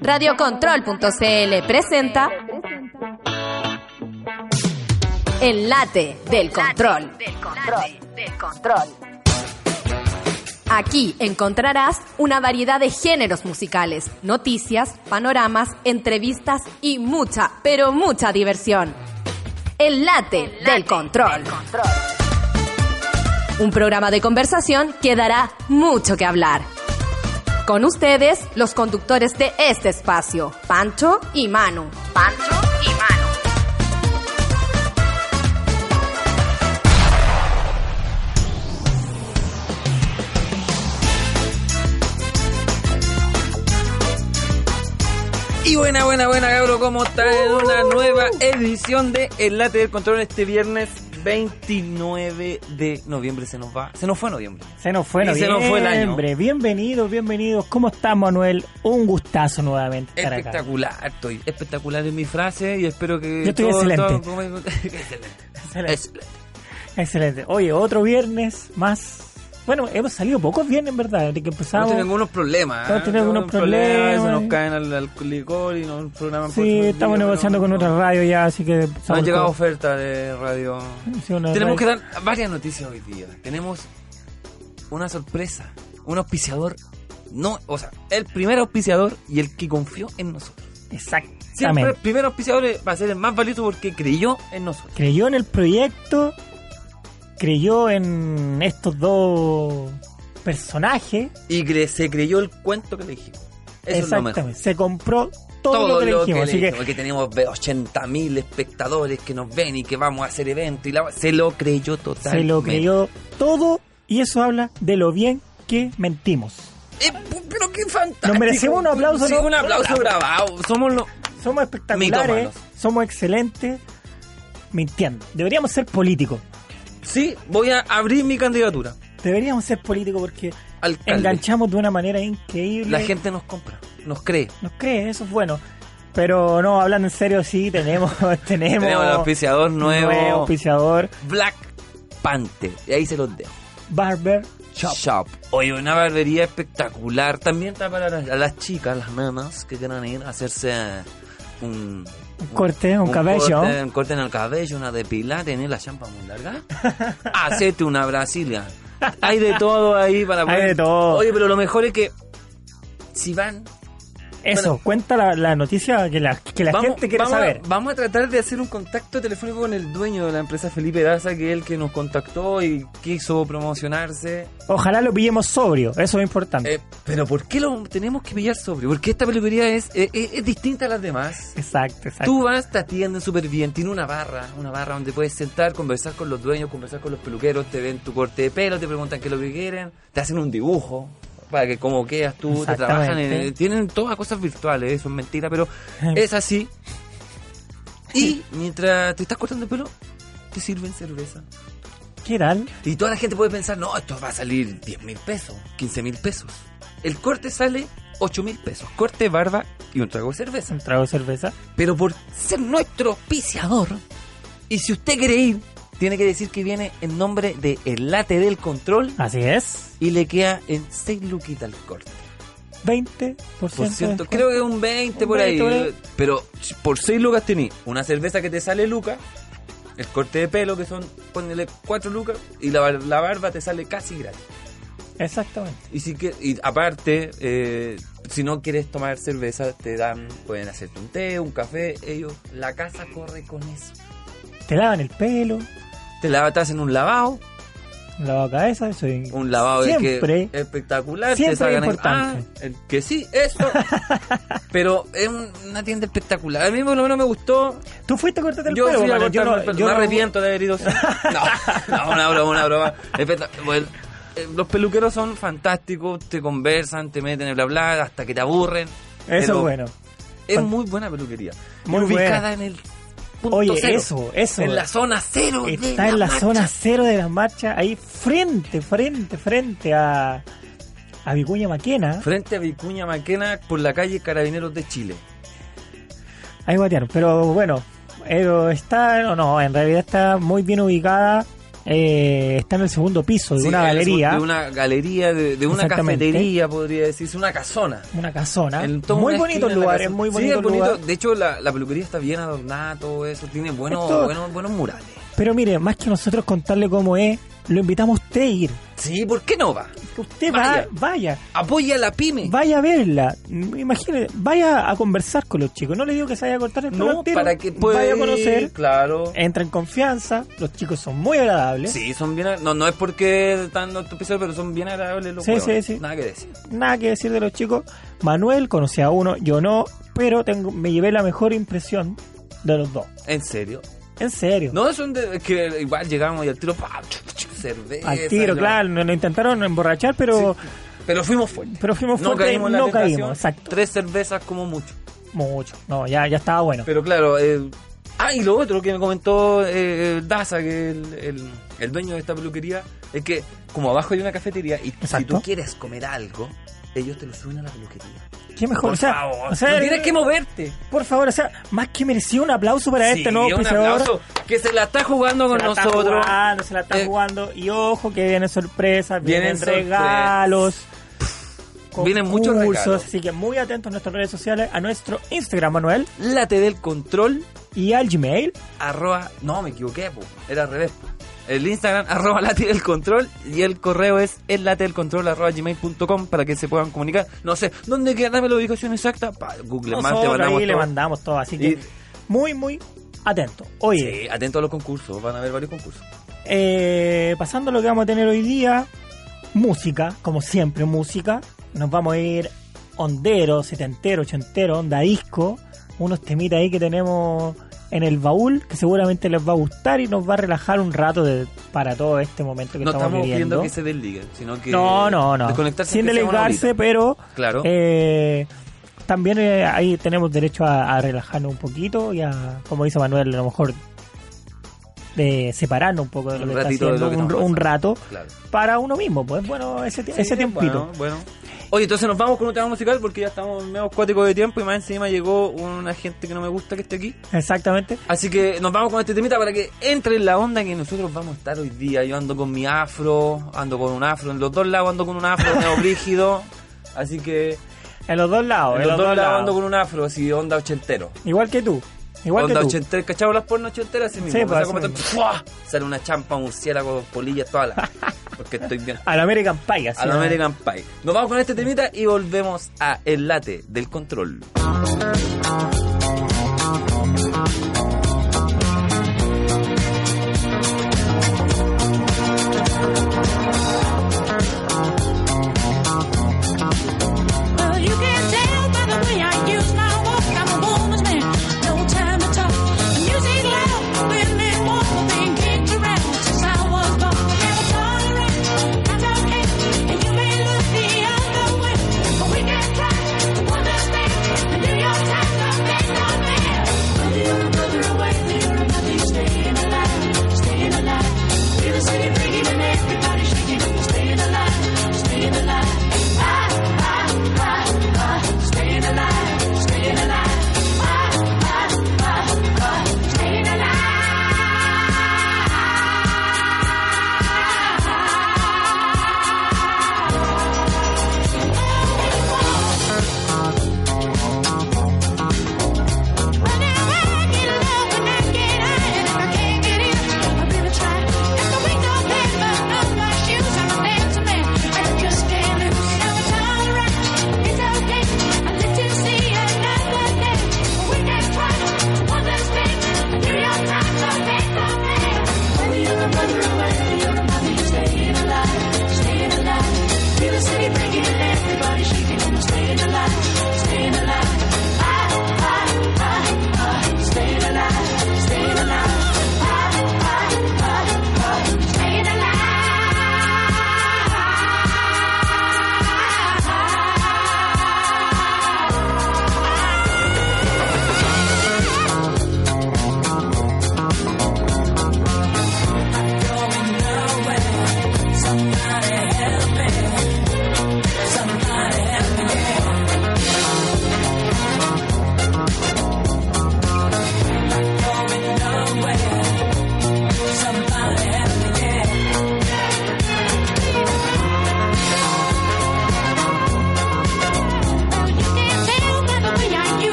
Radiocontrol.cl presenta El late del control. Aquí encontrarás una variedad de géneros musicales, noticias, panoramas, entrevistas y mucha, pero mucha diversión. El late, del, control. Un programa de conversación que dará mucho que hablar. Con ustedes, los conductores de este espacio, Pancho y Manu. Pancho y Manu. Y buena, buena, buena, cabro, ¿cómo está? En una nueva edición de El Late del Control este viernes 29 de noviembre. Se nos va, se nos fue noviembre. Se nos fue Y se noviembre. nos fue el año. Bienvenidos, bienvenidos. ¿Cómo estás, Manuel? Un gustazo nuevamente estar acá. Espectacular, estoy espectacular en mi frase y espero que. Yo estoy todo- excelente. todo- excelente. Excelente. Excelente. Excelente. Oye, otro viernes más. Bueno, hemos salido pocos viernes, en verdad, desde que Hemos empezamos. tenido algunos problemas. Hemos tenido algunos problemas. Se nos caen al, al licor y nos programan Sí, estamos negociando con otra radio ya, así que... Han llegado ofertas de radio. sí, Tenemos que dar varias noticias hoy día. Tenemos una sorpresa, un auspiciador, no, o sea, el primer auspiciador y el que confió en nosotros. Siempre el Exactamente. primer auspiciador va a ser el más valioso porque creyó en nosotros. Creyó en el proyecto, creyó en estos dos personajes. Y cre- se creyó el cuento que le dijimos. Eso es lo mejor. Exactamente. Se compró todo, lo que le dijimos. así que dijimos, que tenemos 80.000 espectadores que nos ven y que vamos a hacer eventos y la- se lo creyó totalmente. se lo creyó todo y eso habla de lo bien que mentimos. Eh, pero qué fantástico. Nos merecemos un aplauso, Sí, ¿no? un aplauso grabado. Somos los Somos espectaculares, Mitómanos. somos excelentes, mintiendo. Deberíamos ser políticos. Sí, voy a abrir mi candidatura. Deberíamos ser políticos porque Alcalde. enganchamos de una manera increíble. La gente nos compra, nos cree. nos cree, eso es bueno. Pero no, hablando en serio, sí, tenemos, tenemos, Tenemos el auspiciador nuevo, auspiciador, Black Panther. Y ahí se los dejo. Barber Shop. Shop. Oye, una barbería espectacular. También está para las, las chicas, las nenas que quieran ir a hacerse un, Un corte, un cabello. Corte, un corte en el cabello, una depilada, tener la champa muy larga. Hacete una Brasilia. Hay de todo ahí para Hay de todo. Oye, pero lo mejor es que si van Eso, Bueno. cuenta la, la noticia que la, que la gente quiere vamos a- saber. vamos a tratar de hacer un contacto telefónico con el dueño de la empresa Felipe Daza, que es el que nos contactó y quiso promocionarse. Ojalá lo pillemos sobrio, eso es importante. Eh, pero ¿por qué lo tenemos que pillar sobrio? Porque esta peluquería es, es, es- es distinta a las demás. exacto, exacto. Tú vas, te atienden súper bien, tiene una barra, una barra donde puedes sentar, conversar con los dueños, conversar con los peluqueros, te ven tu corte de pelo, te preguntan qué es lo que quieren, te hacen un dibujo para que como quedas tú, te trabajan, en, tienen todas cosas virtuales, eso es mentira, pero es así. Y mientras te estás cortando el pelo, te sirven cerveza. ¿Qué tal? Y toda la gente puede pensar, no, esto va a salir 10 mil pesos, 15 mil pesos. El corte sale 8 mil pesos, corte, barba y un trago de cerveza. Un trago de cerveza. Pero por ser nuestro auspiciador, y si usted quiere ir, tiene que decir que viene en nombre de El Late del Control Así es. y le queda en 6 luquitas el corte. 20%. Por descuento. creo que un 20 Un por ahí. 20 por ahí. Pero por 6 lucas tenés una cerveza que te sale lucas, el corte de pelo que son, ponele 4 lucas, y la barba te sale casi gratis. Exactamente. Y, si que, y aparte, eh, si no quieres tomar cerveza, te dan, pueden hacerte un té, un café, ellos, la casa corre con eso. Te lavan el pelo, Te, la, te hacen un lavado, un lavado de cabeza, eso es- un lavado de Siempre. que espectacular. Siempre te sacan ahí- importante. Ah, el que sí, eso. Pero es un- una tienda espectacular. A mí por lo menos me gustó. Tú fuiste a cortarte el Yo pelo, fui a Manuel, yo no- el pelo. yo me no- arrepiento de haber ido. No, no, una broma, una broma. Bueno, eh, los peluqueros son fantásticos, te conversan, te meten en bla bla hasta que te aburren. Eso es bueno. Es muy buena peluquería. Muy ubicada en el punto Oye, cero. eso, eso. En la zona cero. de Está en la marcha. zona cero de las marchas, ahí frente, frente, frente a, a Vicuña Maquena. Frente a Vicuña Maquena por la calle Carabineros de Chile. Ahí batearon, pero bueno, eh, está, no, no, en realidad está muy bien ubicada eh, está en el segundo piso de Sí, una galería, De una galería, de, de una cafetería, podría decirse, una casona. una casona. En Muy bonito lugar, es muy Sí, bonito es el bonito. lugar. De hecho, la, la peluquería está bien adornada, todo eso. Tiene buenos, Esto- buenos, buenos murales. Pero mire, más que nosotros contarle cómo es, lo invitamos a usted a ir. Sí, ¿por qué no va? Usted Vaya. va, vaya, Apoya a la pyme. vaya a verla. Imagínese, vaya a conversar con los chicos. No le digo que se vaya a cortar el pelo No, para que pueda vaya a conocer, Claro. entra en confianza. Los chicos son muy agradables. Sí, son bien. No, no es porque están en pero son bien agradables los Sí, sí, sí. Nada que decir. Nada que decir de los chicos. Manuel conocía a uno, yo no, pero tengo, me llevé la mejor impresión de los dos. En serio. En serio. No, son de. es que igual llegamos y al tiro. pa, cerveza. Al tiro, ¿no? claro, nos, intentaron emborrachar, pero, Sí, pero fuimos fuertes. pero fuimos No fuertes, caímos en la no caímos, exacto. Tres cervezas como mucho. Mucho. No, ya, ya estaba bueno. Pero claro, eh, ah, y lo otro que me comentó eh, Daza, que el, el, el dueño de esta peluquería, es que como abajo hay una cafetería y si tú quieres comer algo, ellos te lo suben a la peluquería. Qué mejor, Por o sea, favor, o sea, no tienes que moverte. por favor, o sea, más que merecido un aplauso para Sí, este nuevo un aplauso, que se la está jugando con Se la está nosotros. jugando, se la está Eh, jugando. Y ojo que vienen sorpresas, Vienen vienen, regalos. Vienen muchos regalos. Así que muy atentos a nuestras redes sociales, a nuestro Instagram, Manuel, Late del control, y al Gmail. arroba, no me equivoqué, po, era al revés. po. El Instagram, arroba late del control, y el correo es el late del control, arroba gmail.com para que se puedan comunicar. No sé, ¿dónde queda? Dame la ubicación exacta. Pa, Google Maps te mandamos ahí le todo. mandamos todo, así que Y- muy, muy atento. Oye, Sí, atento a los concursos, van a haber varios concursos. eh, pasando a lo que vamos a tener hoy día, música, como siempre, música. Nos vamos a ir ondero, setentero, ochentero, onda disco. Unos temitas ahí que tenemos en el baúl que seguramente les va a gustar y nos va a relajar un rato de, para todo este momento que No estamos, estamos viviendo. pidiendo que se desliguen, sino que. no, no, no. Desconectarse Sin horita. pero Claro. eh, también eh, ahí tenemos derecho a, a relajarnos un poquito y a, como dice Manuel, a lo mejor de separarnos un poco de lo Un que está haciendo, que un, un rato Claro. para uno mismo, pues bueno, ese, Sí, ese tiempito. Bueno, bueno. Oye, entonces nos vamos con un tema musical porque ya estamos medio cuáticos de tiempo y más encima llegó una gente que no me gusta que esté aquí. Exactamente. Así que nos vamos con este temita para que entre en la onda que nosotros vamos a estar hoy día. Yo ando con mi afro, ando con un afro, en los dos lados ando con un afro medio brígido. Así que En los dos lados, en los dos lados ando con un afro, así onda ochentero. Igual que tú. Igual onda que tú. ochentero, ¿cachado las porno ochenteras? Así mismo. Sí, así para- ¡fua! Sale una champa, un murciélago, polillas, todas las. Porque estoy bien. Al American Pie, así. Al ¿no? American Pie. Nos vamos con este temita y volvemos a El Late del Control.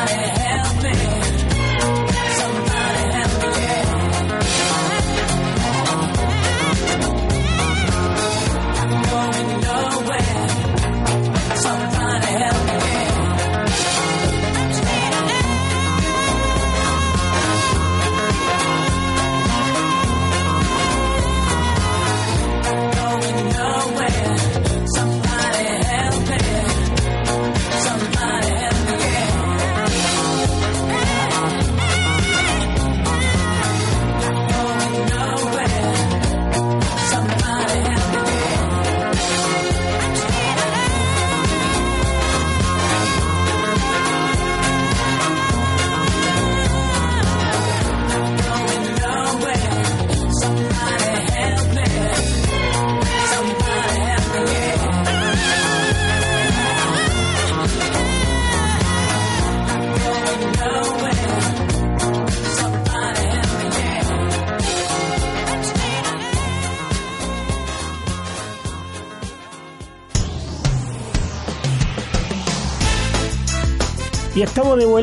my head.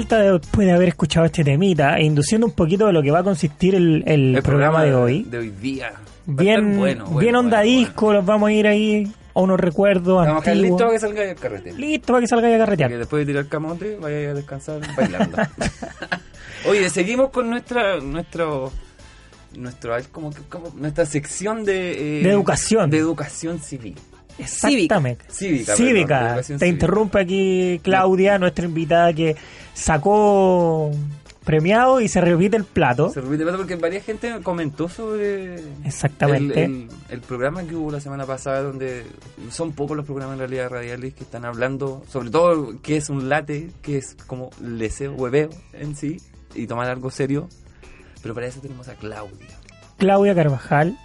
De vuelta después de haber escuchado este temita, e induciendo un poquito de lo que va a consistir el, el El programa, de hoy. De hoy día. A Bien, bueno, bueno, bien onda bueno, disco, los vamos a ir ahí a unos recuerdos. Vamos a antiguos. listo para que salga el carrete. Listo para que salga ya a Que carretear. después de tirar camote, vaya a descansar bailando. Oye, seguimos con nuestra nuestro nuestro a como que- como nuestra sección de eh, De educación. de educación civil. Exactamente. Cívica, Cívica. Te cívica. interrumpe aquí Claudia, nuestra invitada que sacó premiado y se repite el plato. Se repite plato porque varias gente comentó sobre Exactamente. El, el- el programa que hubo la semana pasada donde son pocos los programas en realidad radiales que están hablando sobre todo qué es un late, qué es como leseo, hueveo en sí y tomar algo serio. Pero para eso tenemos a Claudia. Claudia Carvajal,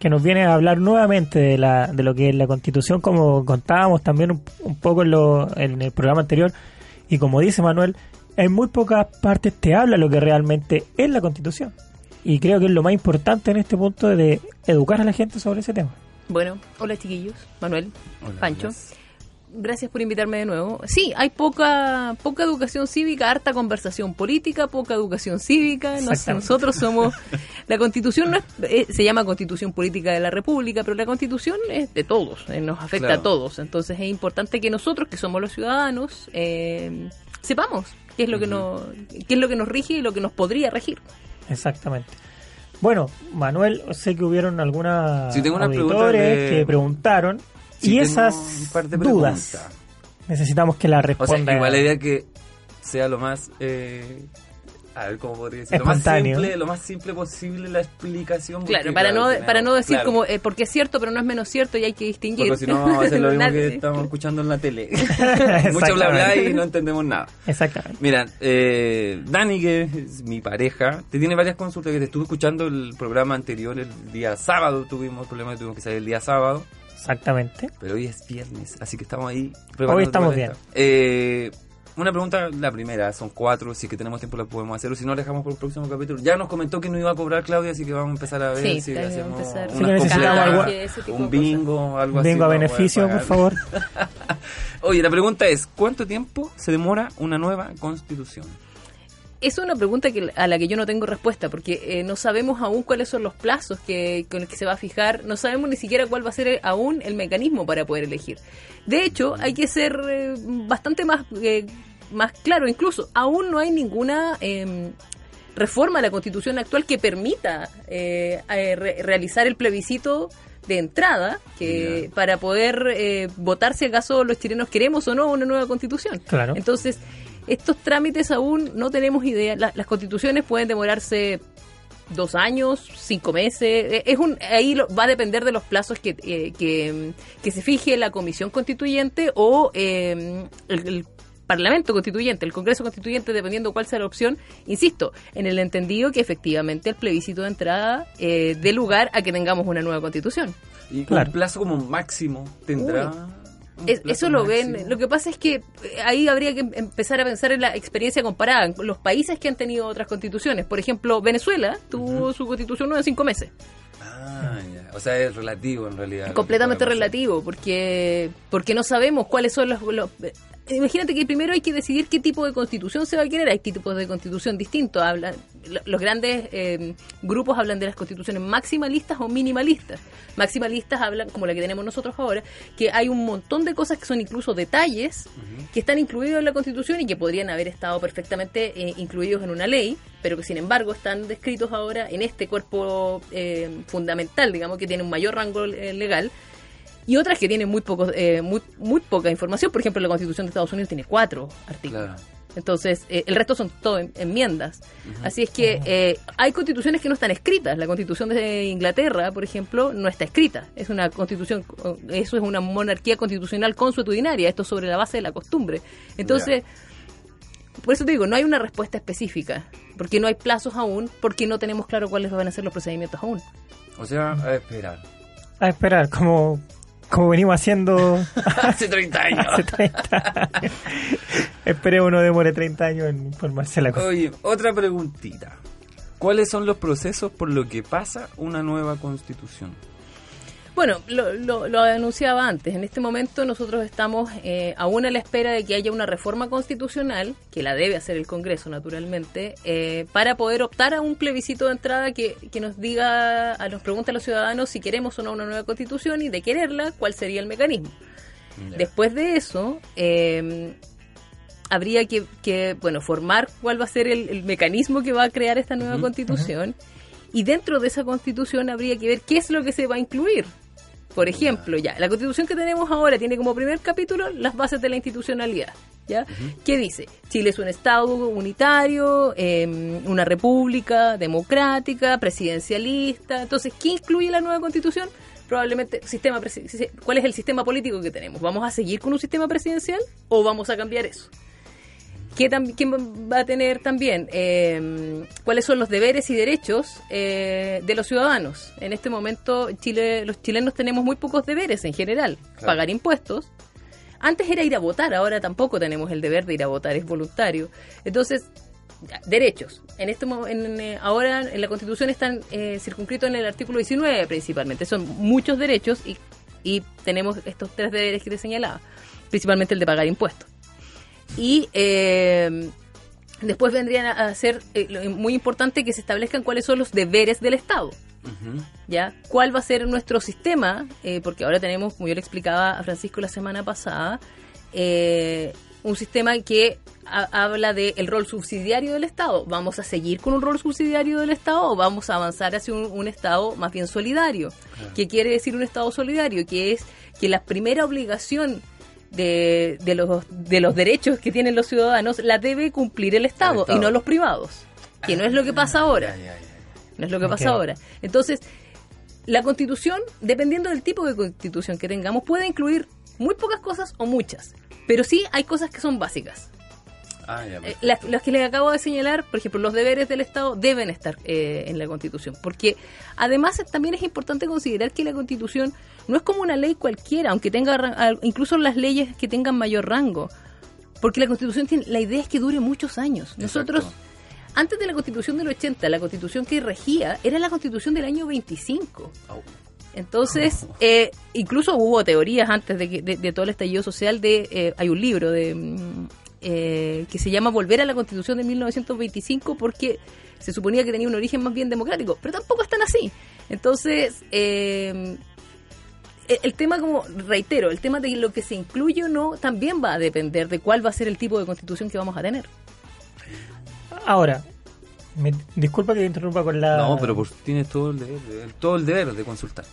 que nos viene a hablar nuevamente de, la, de lo que es la constitución, como contábamos también un, un poco en, lo- en el programa anterior. Y como dice Manuel, en muy pocas partes te habla lo que realmente es la constitución. Y creo que es lo más importante en este punto de educar a la gente sobre ese tema. Bueno, hola chiquillos, Manuel, Hola, Pancho. Gracias por invitarme de nuevo. Sí, hay poca poca educación cívica, harta conversación política, poca educación cívica. Nos- nosotros somos la Constitución no es- eh, se llama Constitución Política de la República, pero la Constitución es de todos, eh, nos afecta Claro. a todos. Entonces es importante que nosotros, que somos los ciudadanos, eh, sepamos qué es lo que nos qué es lo que nos rige y lo que nos podría regir. Exactamente. Bueno, Manuel, sé que hubieron algunas Sí, tengo preguntas auditores de- que preguntaron Sí, y esas dudas necesitamos que las O sea, responda. igual la idea que sea lo más eh, a ver cómo podría decir, lo más Espontáneo. simple, lo más simple posible la explicación. Claro, para no tenemos- para no decir claro. como eh, porque es cierto, pero no es menos cierto y hay que distinguir. Porque si no vamos a hacer lo mismo que estamos escuchando en la tele. Mucho bla bla y no entendemos nada. Exactamente. Mira, eh, Dani, que es mi pareja, te tiene varias consultas que te estuve escuchando el programa anterior, el día sábado tuvimos problemas, tuvimos que salir el día sábado, Exactamente. pero hoy es viernes, así que estamos ahí. Hoy estamos bien. Eh, una pregunta, la primera, son cuatro, si es que tenemos tiempo la podemos hacer, o si no, la dejamos por el próximo capítulo. Ya nos comentó que no iba a cobrar Claudia, así que vamos a empezar a ver Sí, si hacemos que unas necesitamos completas, algo- ese tipo un de bingo, algo así. Vengo a para poder beneficio, por pagar. favor. Oye, la pregunta es, ¿cuánto tiempo se demora una nueva constitución? Es una pregunta que, a la que yo no tengo respuesta, porque eh, no sabemos aún cuáles son los plazos que, con los que se va a fijar, no sabemos ni siquiera cuál va a ser eh, aún el mecanismo para poder elegir. De hecho, hay que ser eh, bastante más, eh, más claro, incluso aún no hay ninguna eh, reforma a la constitución actual que permita re- realizar el plebiscito de entrada que para poder eh, votar si acaso los chilenos queremos o no una nueva constitución. Claro. Entonces, estos trámites aún no tenemos idea. La- las constituciones pueden demorarse dos años, cinco meses. Eh, Es un, ahí lo- va a depender de los plazos que, eh, que, que se fije la comisión constituyente o eh, el, el Parlamento constituyente, el Congreso constituyente, dependiendo cuál sea la opción. Insisto, en el entendido que efectivamente el plebiscito de entrada eh, dé lugar a que tengamos una nueva constitución. Y Claro. un plazo como máximo tendrá. Es- plazo eso lo ven. máximo? Lo que pasa es que eh, ahí habría que em- empezar a pensar en la experiencia comparada. en Los países que han tenido otras constituciones. Por ejemplo, Venezuela tuvo su constitución nueva en cinco meses. Ah, ya. O sea, es relativo en realidad. Completamente relativo, porque porque no sabemos cuáles son los... los- eh, Imagínate que primero hay que decidir qué tipo de constitución se va a querer. Hay tipos de constitución distintos. Hablan, lo- los grandes eh, grupos hablan de las constituciones maximalistas o minimalistas. Maximalistas hablan, como la que tenemos nosotros ahora, que hay un montón de cosas que son incluso detalles que están incluidos en la constitución y que podrían haber estado perfectamente eh, incluidos en una ley, pero que sin embargo están descritos ahora en este cuerpo eh, fundamental, digamos, que tiene un mayor rango eh, legal y otras que tienen muy poco, eh, muy, muy poca información. Por ejemplo, la Constitución de Estados Unidos tiene cuatro artículos. Claro. Entonces, eh, el resto son todo en- enmiendas. Así es que eh, hay constituciones que no están escritas. La Constitución de Inglaterra, por ejemplo, no está escrita. Es una constitución, eso es una monarquía constitucional consuetudinaria. Esto es sobre la base de la costumbre. Entonces, por eso te digo, no hay una respuesta específica. Porque no hay plazos aún, porque no tenemos claro cuáles van a ser los procedimientos aún. O sea, a esperar. A esperar, como, como venimos haciendo Hace 30 años. hace 30 años. Esperemos no demore 30 años en informarse la cosa. Oye, otra preguntita. ¿Cuáles son los procesos por lo que pasa una nueva constitución? Bueno, lo, lo, lo anunciaba antes. En este momento nosotros estamos eh, aún a la espera de que haya una reforma constitucional, que la debe hacer el Congreso naturalmente, eh, para poder optar a un plebiscito de entrada que, que nos diga, a, nos pregunte a los ciudadanos si queremos o no una nueva constitución y de quererla, cuál sería el mecanismo. Después de eso, eh, habría que, que, bueno, formar cuál va a ser el, el mecanismo que va a crear esta nueva constitución. Y dentro de esa constitución habría que ver qué es lo que se va a incluir. Por ejemplo, ya, la constitución que tenemos ahora tiene como primer capítulo las bases de la institucionalidad. ¿Ya? ¿Qué dice? Chile es un Estado unitario, eh, una república democrática, presidencialista. Entonces, ¿qué incluye la nueva constitución? Probablemente, sistema ¿cuál es el sistema político que tenemos? ¿Vamos a seguir con un sistema presidencial o vamos a cambiar eso? ¿Qué ¿Quién va a tener también? eh, ¿Cuáles son los deberes y derechos eh, de los ciudadanos? En este momento, Chile, los chilenos tenemos muy pocos deberes en general. Claro. Pagar impuestos. Antes era ir a votar, ahora tampoco tenemos el deber de ir a votar, es voluntario. Entonces, derechos. En este mo- en, eh, ahora en la Constitución están eh, circunscritos en el artículo 19 principalmente. Son muchos derechos y, y tenemos estos tres deberes que te señalaba, principalmente el de pagar impuestos. Y eh, después vendrían a ser eh, muy importante que se establezcan cuáles son los deberes del Estado. ¿ya? ¿Cuál va a ser nuestro sistema? Eh, porque ahora tenemos, como yo le explicaba a Francisco la semana pasada, eh, un sistema que ha- habla del rol subsidiario del Estado. ¿Vamos a seguir con un rol subsidiario del Estado o vamos a avanzar hacia un, un Estado más bien solidario? ¿Qué quiere decir un Estado solidario? Que es que la primera obligación de, de los, de los derechos que tienen los ciudadanos la debe cumplir el Estado, Estado. y no los privados, que no es lo que pasa ahora. No es lo que pasa ahora. Entonces, la constitución, dependiendo del tipo de constitución que tengamos, puede incluir muy pocas cosas o muchas. Pero sí hay cosas que son básicas. Ah, ya, Eh, las, que les acabo de señalar, por ejemplo, los deberes del Estado deben estar eh, en la Constitución. Porque además también es importante considerar que la Constitución no es como una ley cualquiera, aunque tenga incluso las leyes que tengan mayor rango. Porque la Constitución tiene, la idea es que dure muchos años. Nosotros, Exacto. antes de la Constitución del 80, la Constitución que regía era la Constitución del año 25. Au. Entonces, eh, incluso hubo teorías antes de, que- de, de todo el estallido social de, eh, hay un libro de mm, eh, que se llama Volver a la Constitución de 1925 porque se suponía que tenía un origen más bien democrático, pero tampoco es tan así. Entonces, eh, el- el tema, como reitero, el tema de lo que se incluye o no también va a depender de cuál va a ser el tipo de constitución que vamos a tener. Ahora, me, disculpa que te interrumpa con la... No, pero por- tienes todo el deber, de- todo el deber de consultar.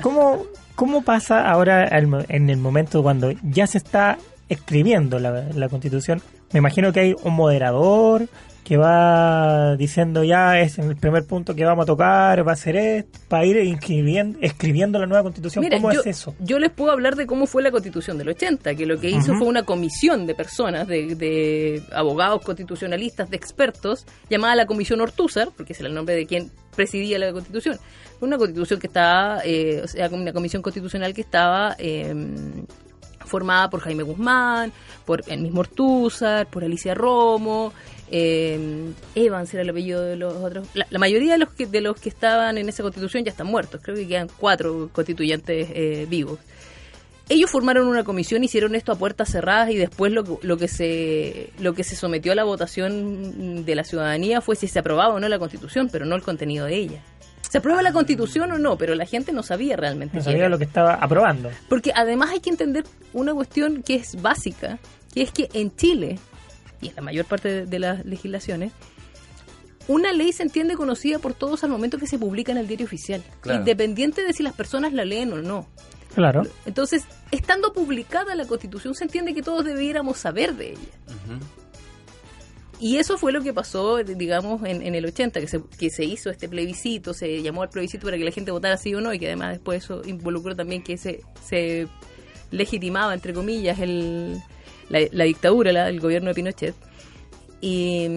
¿Cómo, cómo pasa ahora al mo- en el momento cuando ya se está escribiendo la, la constitución? Me imagino que hay un moderador que va diciendo ya es el primer punto que vamos a tocar, va a ser esto, para ir inscribiendo, escribiendo la nueva constitución. Mira, ¿Cómo yo, es eso? Yo les puedo hablar de cómo fue la constitución del 80, que lo que hizo fue una comisión de personas, de, de abogados constitucionalistas, de expertos, llamada la Comisión Ortúzar, porque es el nombre de quien presidía la constitución. Una constitución que estaba, eh, o sea, una comisión constitucional que estaba... eh, formada por Jaime Guzmán, por el mismo Ortúzar, por Alicia Romo, eh, Evans era el apellido de los otros. La, mayoría de los que de los que estaban en esa constitución ya están muertos. Creo que quedan cuatro constituyentes eh, vivos. Ellos formaron una comisión, hicieron esto a puertas cerradas y después lo, lo que se lo que se sometió a la votación de la ciudadanía fue si se aprobaba o no la constitución, pero no el contenido de ella. ¿Se aprueba la constitución o no? Pero la gente no sabía realmente No qué sabía era. lo que estaba aprobando. Porque además hay que entender una cuestión que es básica, que es que en Chile, y en la mayor parte de, de las legislaciones, una ley se entiende conocida por todos al momento que se publica en el diario oficial, Claro. independiente de si las personas la leen o no. Claro. Entonces, estando publicada la Constitución, se entiende que todos debiéramos saber de ella. Y eso fue lo que pasó, digamos, en, en el 80, que se, que se hizo este plebiscito, se llamó al plebiscito para que la gente votara sí o no, y que además después eso involucró también que se, se legitimaba, entre comillas, el, la, la dictadura, la- el gobierno de Pinochet. Y,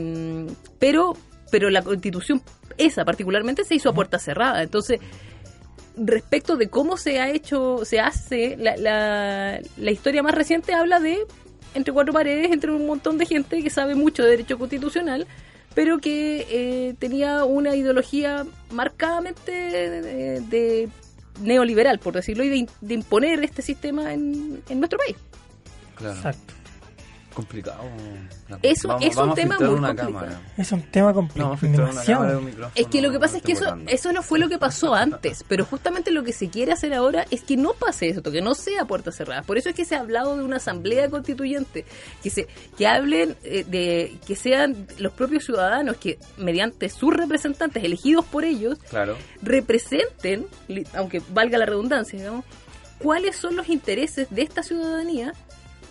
pero, pero la constitución, esa particularmente, se hizo a puerta cerrada. Entonces, respecto de cómo se ha hecho, se hace, la, la, la historia más reciente habla de entre cuatro paredes, entre un montón de gente que sabe mucho de derecho constitucional, pero que eh, tenía una ideología marcadamente de, de neoliberal, por decirlo, y de, imponer este sistema en, en nuestro país. Claro. Exacto. Complicado. Eso es un vamos a tema muy complicado. cámara. Es un tema No, complicado. un micrófono. Es que lo que pasa es que eso, eso no fue lo que pasó antes, pero justamente lo que se quiere hacer ahora es que no pase eso, que no sea puertas cerradas. Por eso es que se ha hablado de una asamblea constituyente, que se que hablen eh, de que sean los propios ciudadanos que mediante sus representantes elegidos por ellos Claro. representen, aunque valga la redundancia, digamos, cuáles son los intereses de esta ciudadanía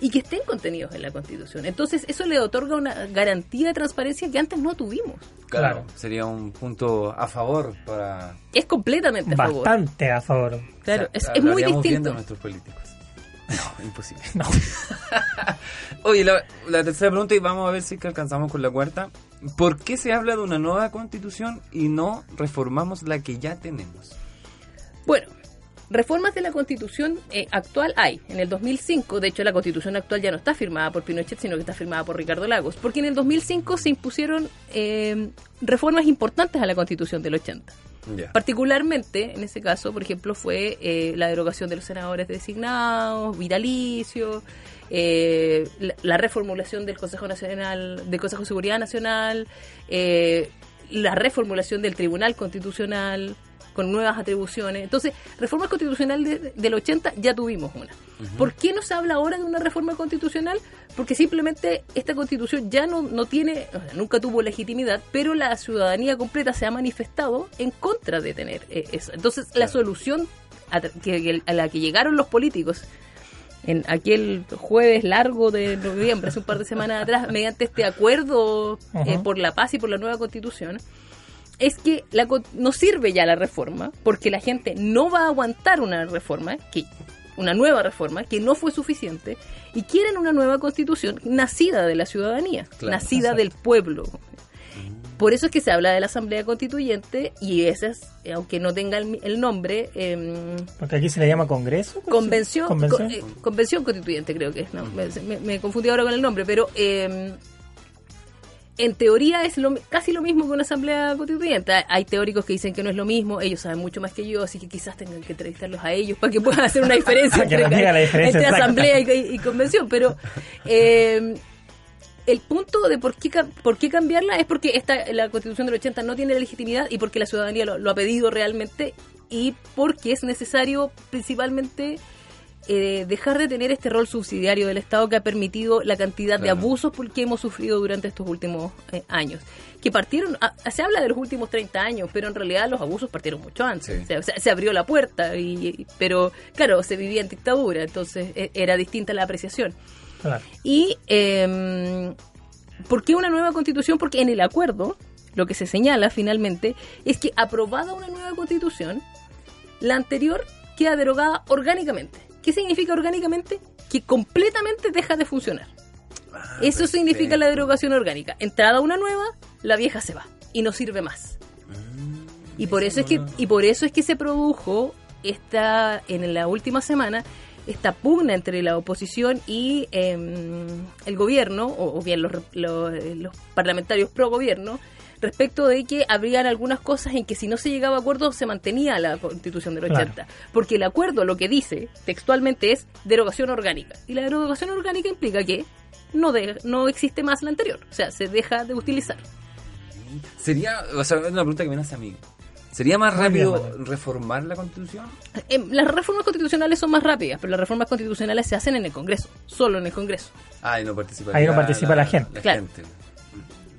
y que estén contenidos en la Constitución. Entonces, eso le otorga una garantía de transparencia que antes no tuvimos. Claro. Claro. Sería un punto a favor para. Es completamente a favor. Bastante a favor. Claro, O sea, es, es muy distinto. de nuestros políticos. No, imposible. No. Oye, la, la tercera pregunta y vamos a ver si es que alcanzamos con la cuarta. ¿Por qué se habla de una nueva constitución y no reformamos la que ya tenemos? Bueno, reformas de la constitución eh, actual hay. En el 2005, de hecho la constitución actual ya no está firmada por Pinochet, sino que está firmada por Ricardo Lagos, porque en el 2005 se impusieron eh, reformas importantes a la constitución del 80. Ya. Particularmente, en ese caso, por ejemplo, fue eh, la derogación de los senadores designados, vitalicios, eh, la, la reformulación del Consejo Nacional, del Consejo de Seguridad Nacional, eh, la reformulación del Tribunal Constitucional con nuevas atribuciones. Entonces, reforma constitucional de- del 80 ya tuvimos una. ¿Por qué no se habla ahora de una reforma constitucional? Porque simplemente esta constitución ya no, no tiene, o sea, nunca tuvo legitimidad, pero la ciudadanía completa se ha manifestado en contra de tener eh, eso. Entonces, la solución a, que- a la que llegaron los políticos en aquel jueves largo de noviembre, hace un par de semanas atrás, mediante este acuerdo eh, por la paz y por la nueva constitución, es que la, no sirve ya la reforma, porque la gente no va a aguantar una reforma, que una nueva reforma, que no fue suficiente, y quieren una nueva constitución nacida de la ciudadanía, Claro. nacida Exacto. del pueblo. Por eso es que se habla de la Asamblea Constituyente y esa es, aunque no tenga el, el nombre, em, Porque aquí se le llama Congreso. Convención, Convención. co- eh, convención constituyente creo que es, no, me, me- me confundí ahora con el nombre, pero eh, en teoría es lo, casi lo mismo que una asamblea constituyente. Hay- teóricos que dicen que no es lo mismo, ellos saben mucho más que yo, así que quizás tengan que entrevistarlos a ellos para que puedan hacer una diferencia entre, la diferencia asamblea y, y convención. Pero eh, el punto de por qué, por qué cambiarla es porque esta, la constitución del 80 no tiene legitimidad y porque la ciudadanía lo, lo ha pedido realmente y porque es necesario principalmente eh, dejar de tener este rol subsidiario del Estado que ha permitido la cantidad de abusos que hemos sufrido durante estos últimos eh, años. Que partieron, ah, se habla de los últimos 30 años, pero en realidad los abusos partieron mucho antes. Sí. O sea, se, abrió la puerta, y, pero claro, se vivía en dictadura, entonces eh, era distinta la apreciación. Claro. Y eh, ¿por qué una nueva constitución? Porque en el acuerdo lo que se señala finalmente es que aprobada una nueva constitución, la anterior queda derogada orgánicamente. ¿Qué significa orgánicamente? Que completamente deja de funcionar. Eso significa la derogación orgánica. Entrada una nueva, la vieja se va y no sirve más. Y por eso es que y por eso es que se produjo esta en la última semana esta pugna entre la oposición y em, el gobierno o, o bien los, los, los parlamentarios pro gobierno respecto de que habrían algunas cosas en que si no se llegaba a acuerdo se mantenía la constitución del Claro. 80 porque el acuerdo lo que dice textualmente es derogación orgánica y la derogación orgánica implica que no de- no existe más la anterior o sea se deja de utilizar Sería, o sea, es una pregunta que me nace a mí. ¿Sería más rápido reformar la constitución? Em, las reformas constitucionales son más rápidas, pero las reformas constitucionales se hacen en el Congreso, solo en el Congreso. Ah, ahí no participa. Ahí no participa la gente. Claro. gente.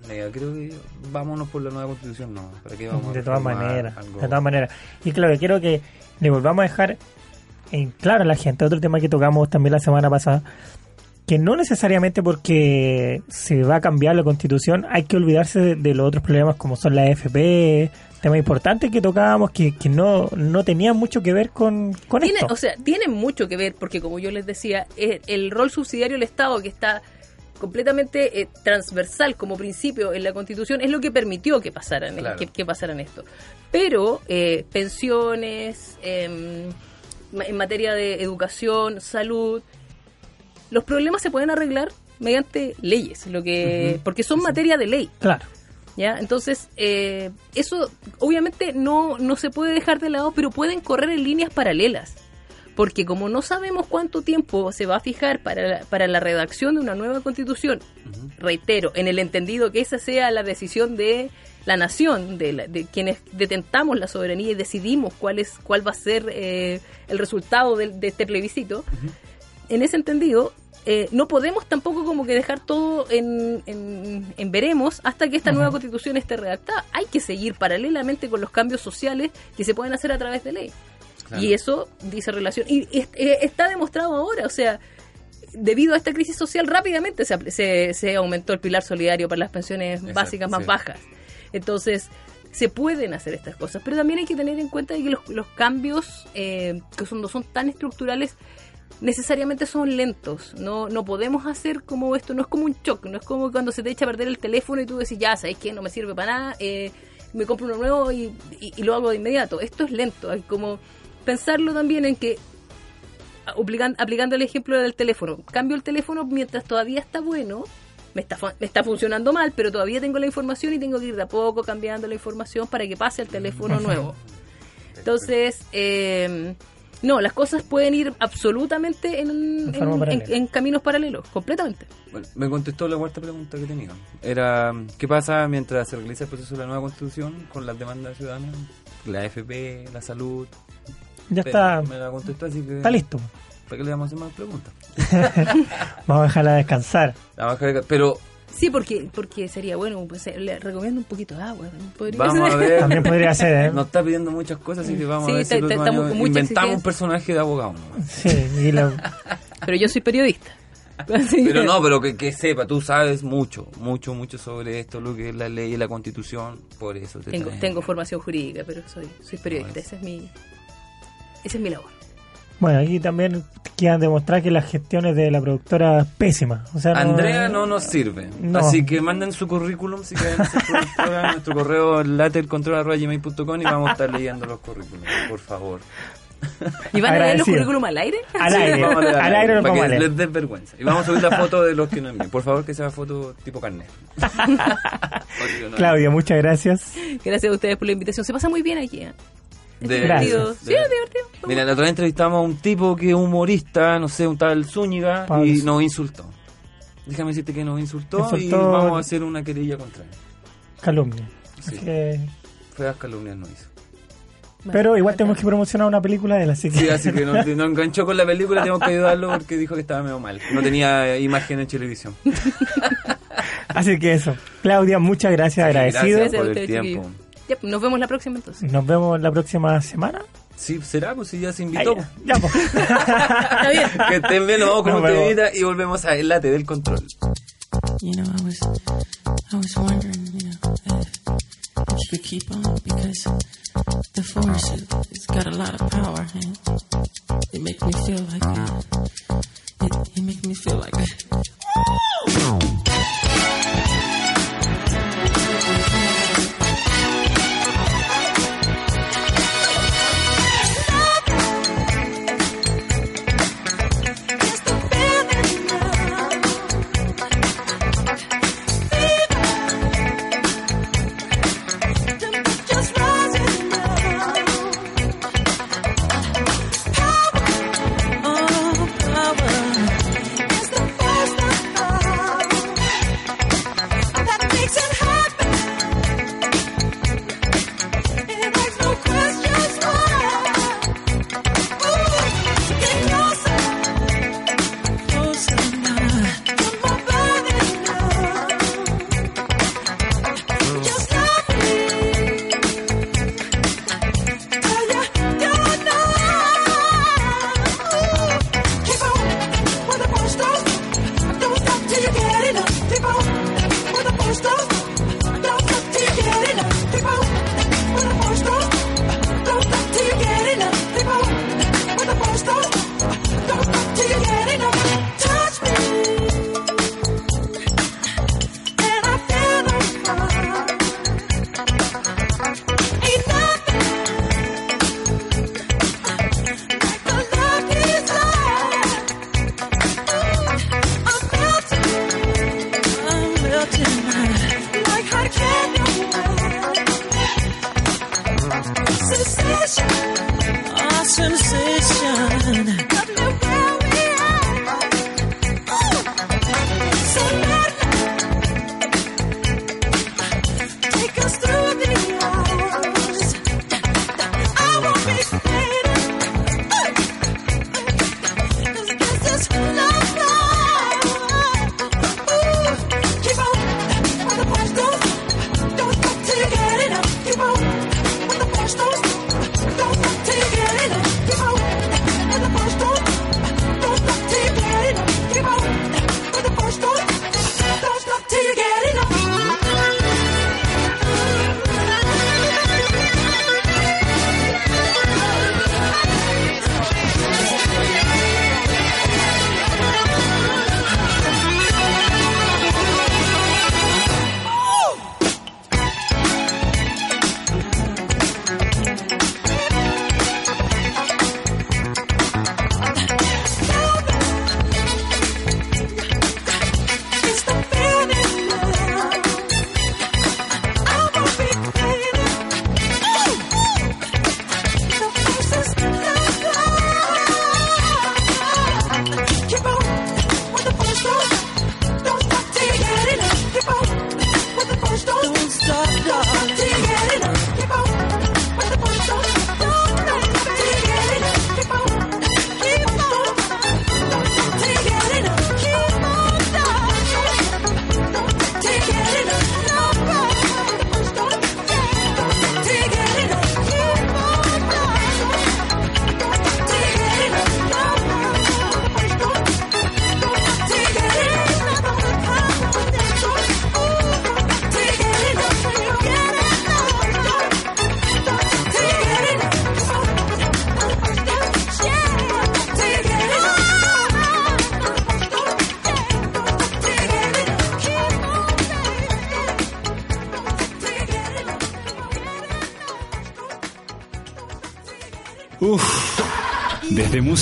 Mira, creo que vámonos por la nueva constitución, ¿no? ¿Para qué vamos a De todas maneras, algo? de todas maneras. Y claro, quiero que le volvamos a dejar en claro a la gente, otro tema que tocamos también la semana pasada, que no necesariamente porque se va a cambiar la constitución hay que olvidarse de, de los otros problemas como son la AFP, temas importantes que tocábamos que, que no, no tenían mucho que ver con, con Tiene, esto. o sea, tienen mucho que ver, porque como yo les decía, el, el rol subsidiario del Estado que está completamente eh, transversal como principio en la Constitución es lo que permitió que pasaran, Claro. que, que pasaran esto. Pero eh, pensiones, em, ma- en materia de educación, salud, los problemas se pueden arreglar mediante leyes, lo que porque son materia de ley. Claro. ¿Ya? Entonces, eh, eso obviamente no, no se puede dejar de lado, pero pueden correr en líneas paralelas. Porque como no sabemos cuánto tiempo se va a fijar para la, para la redacción de una nueva constitución, reitero, en el entendido que esa sea la decisión de la nación, de, la- de quienes detentamos la soberanía y decidimos cuál, es, cuál va a ser eh, el resultado del- de, este plebiscito, en ese entendido, eh, no podemos tampoco como que dejar todo en, en- en veremos hasta que esta nueva constitución esté redactada. Hay que seguir paralelamente con los cambios sociales que se pueden hacer a través de ley. Claro. Y eso dice relación. Y es- eh, está demostrado ahora, o sea, debido a esta crisis social rápidamente se, se, se aumentó el pilar solidario para las pensiones Exacto, básicas más sí. bajas. Entonces, se pueden hacer estas cosas, pero también hay que tener en cuenta que los, los cambios eh, que son, no son tan estructurales necesariamente son lentos. No, no podemos hacer como esto, no es como un shock, no es como cuando se te echa a perder el teléfono y tú decís, ya, ¿sabes qué? No me sirve para nada, eh, me compro uno nuevo y, y- y lo hago de inmediato. Esto es lento, hay como pensarlo también en que aplicando, aplicando el ejemplo del teléfono, cambio el teléfono mientras todavía está bueno, me está, me está funcionando mal, pero todavía tengo la información y tengo que ir de a poco cambiando la información para que pase al teléfono nuevo. Entonces, eh, no, las cosas pueden ir absolutamente en, En en- forma en- paralela. en caminos paralelos, completamente. Bueno, me contestó la cuarta pregunta que tenía. Era, ¿qué pasa mientras se realiza el proceso de la nueva constitución con las demandas ciudadanas? La AFP, la salud. Ya Pero está, Me la contestó, así que... está listo. ¿Para qué le vamos a hacer más preguntas? Vamos a dejarla descansar. La baja de- Pero Sí, porque porque sería bueno, pues, eh, le recomiendo un poquito de agua. ¿no? Podría vamos a ver. También podría ser, ¿eh? Nos está pidiendo muchas cosas, así que vamos Sí, a ver si estamos inventamos un personaje de abogado. nomás. Sí, y lo- Pero yo soy periodista. Pero no, pero que, que sepa, tú sabes mucho, mucho, mucho sobre esto, lo que es la ley y la constitución, por eso te Tengo, tengo formación jurídica, pero soy, soy periodista. No, es mi, esa es mi labor. Bueno, aquí también quieran demostrar que las gestiones de la productora es pésima. O sea, no- Andrea no nos sirve. No. Así que manden su currículum si quieren ser productora, nuestro correo latercontrol.gmail.com y vamos a estar leyendo los currículums, por favor. ¿Y van a leer los currículum al aire? Al aire, Vamos a leer al aire para que leer. les des vergüenza. Y vamos a subir la foto de los que nos envíen. Por favor, que sea foto tipo carnet. No- Claudia, muchas gracias. Gracias a ustedes por la invitación. Se pasa muy bien aquí. ¿eh? Es De- divertido. Gracias. Sí, es divertido. Mira, la otra vez entrevistamos a un tipo que es humorista, no sé, un tal Zúñiga, Pablo y nos insultó. Déjame decirte que nos insultó, y Insultó- vamos a hacer una querella contra él. Calumnia. Sí. Así que- Feas calumnias no hizo. pero igual tenemos que promocionar una película de él, así que... Sí, así que nos, nos enganchó con la película, tenemos que ayudarlo porque dijo que estaba medio mal. No tenía imagen en televisión. Así que eso. Claudia, muchas gracias, agradecido. Gracias por el tiempo. Ya, nos vemos la próxima entonces. Nos vemos la próxima semana. Sí, será, pues si ya se invitó. ya, pues. Está bien. que estén bien, nos vamos con Nos un y volvemos a El Late del Control. You know, I was, I was wondering, you know, if, if you could keep on because the force it, it's got a lot of power and it makes me feel like uh, it, it makes me feel like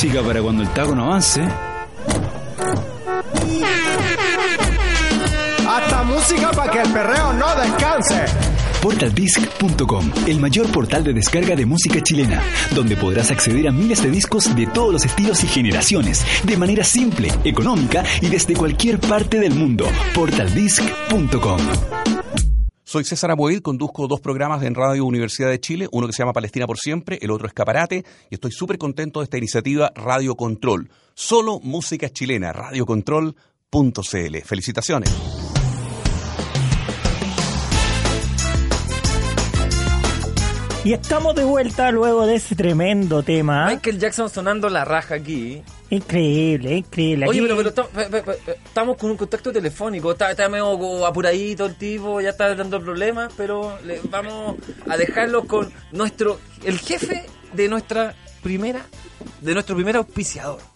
música para cuando el taco no avance. Hasta música para que el perreo no descanse. Portaldisc.com, el mayor portal de descarga de música chilena, donde podrás acceder a miles de discos de todos los estilos y generaciones, de manera simple, económica y desde cualquier parte del mundo. Portaldisc.com. Soy César Abuel, conduzco dos programas en Radio Universidad de Chile, uno que se llama Palestina por Siempre, el otro Escaparate, y estoy súper contento de esta iniciativa Radio Control. Solo música chilena, radiocontrol.cl. Felicitaciones. Y estamos de vuelta luego de ese tremendo tema. Michael Jackson sonando la raja aquí. Increíble, increíble. Oye, pero, pero estamos con un contacto telefónico. Está, está medio apuradito el tipo, ya está dando problemas, pero le vamos a dejarlo con nuestro. el jefe de nuestra primera. de nuestro primer auspiciador.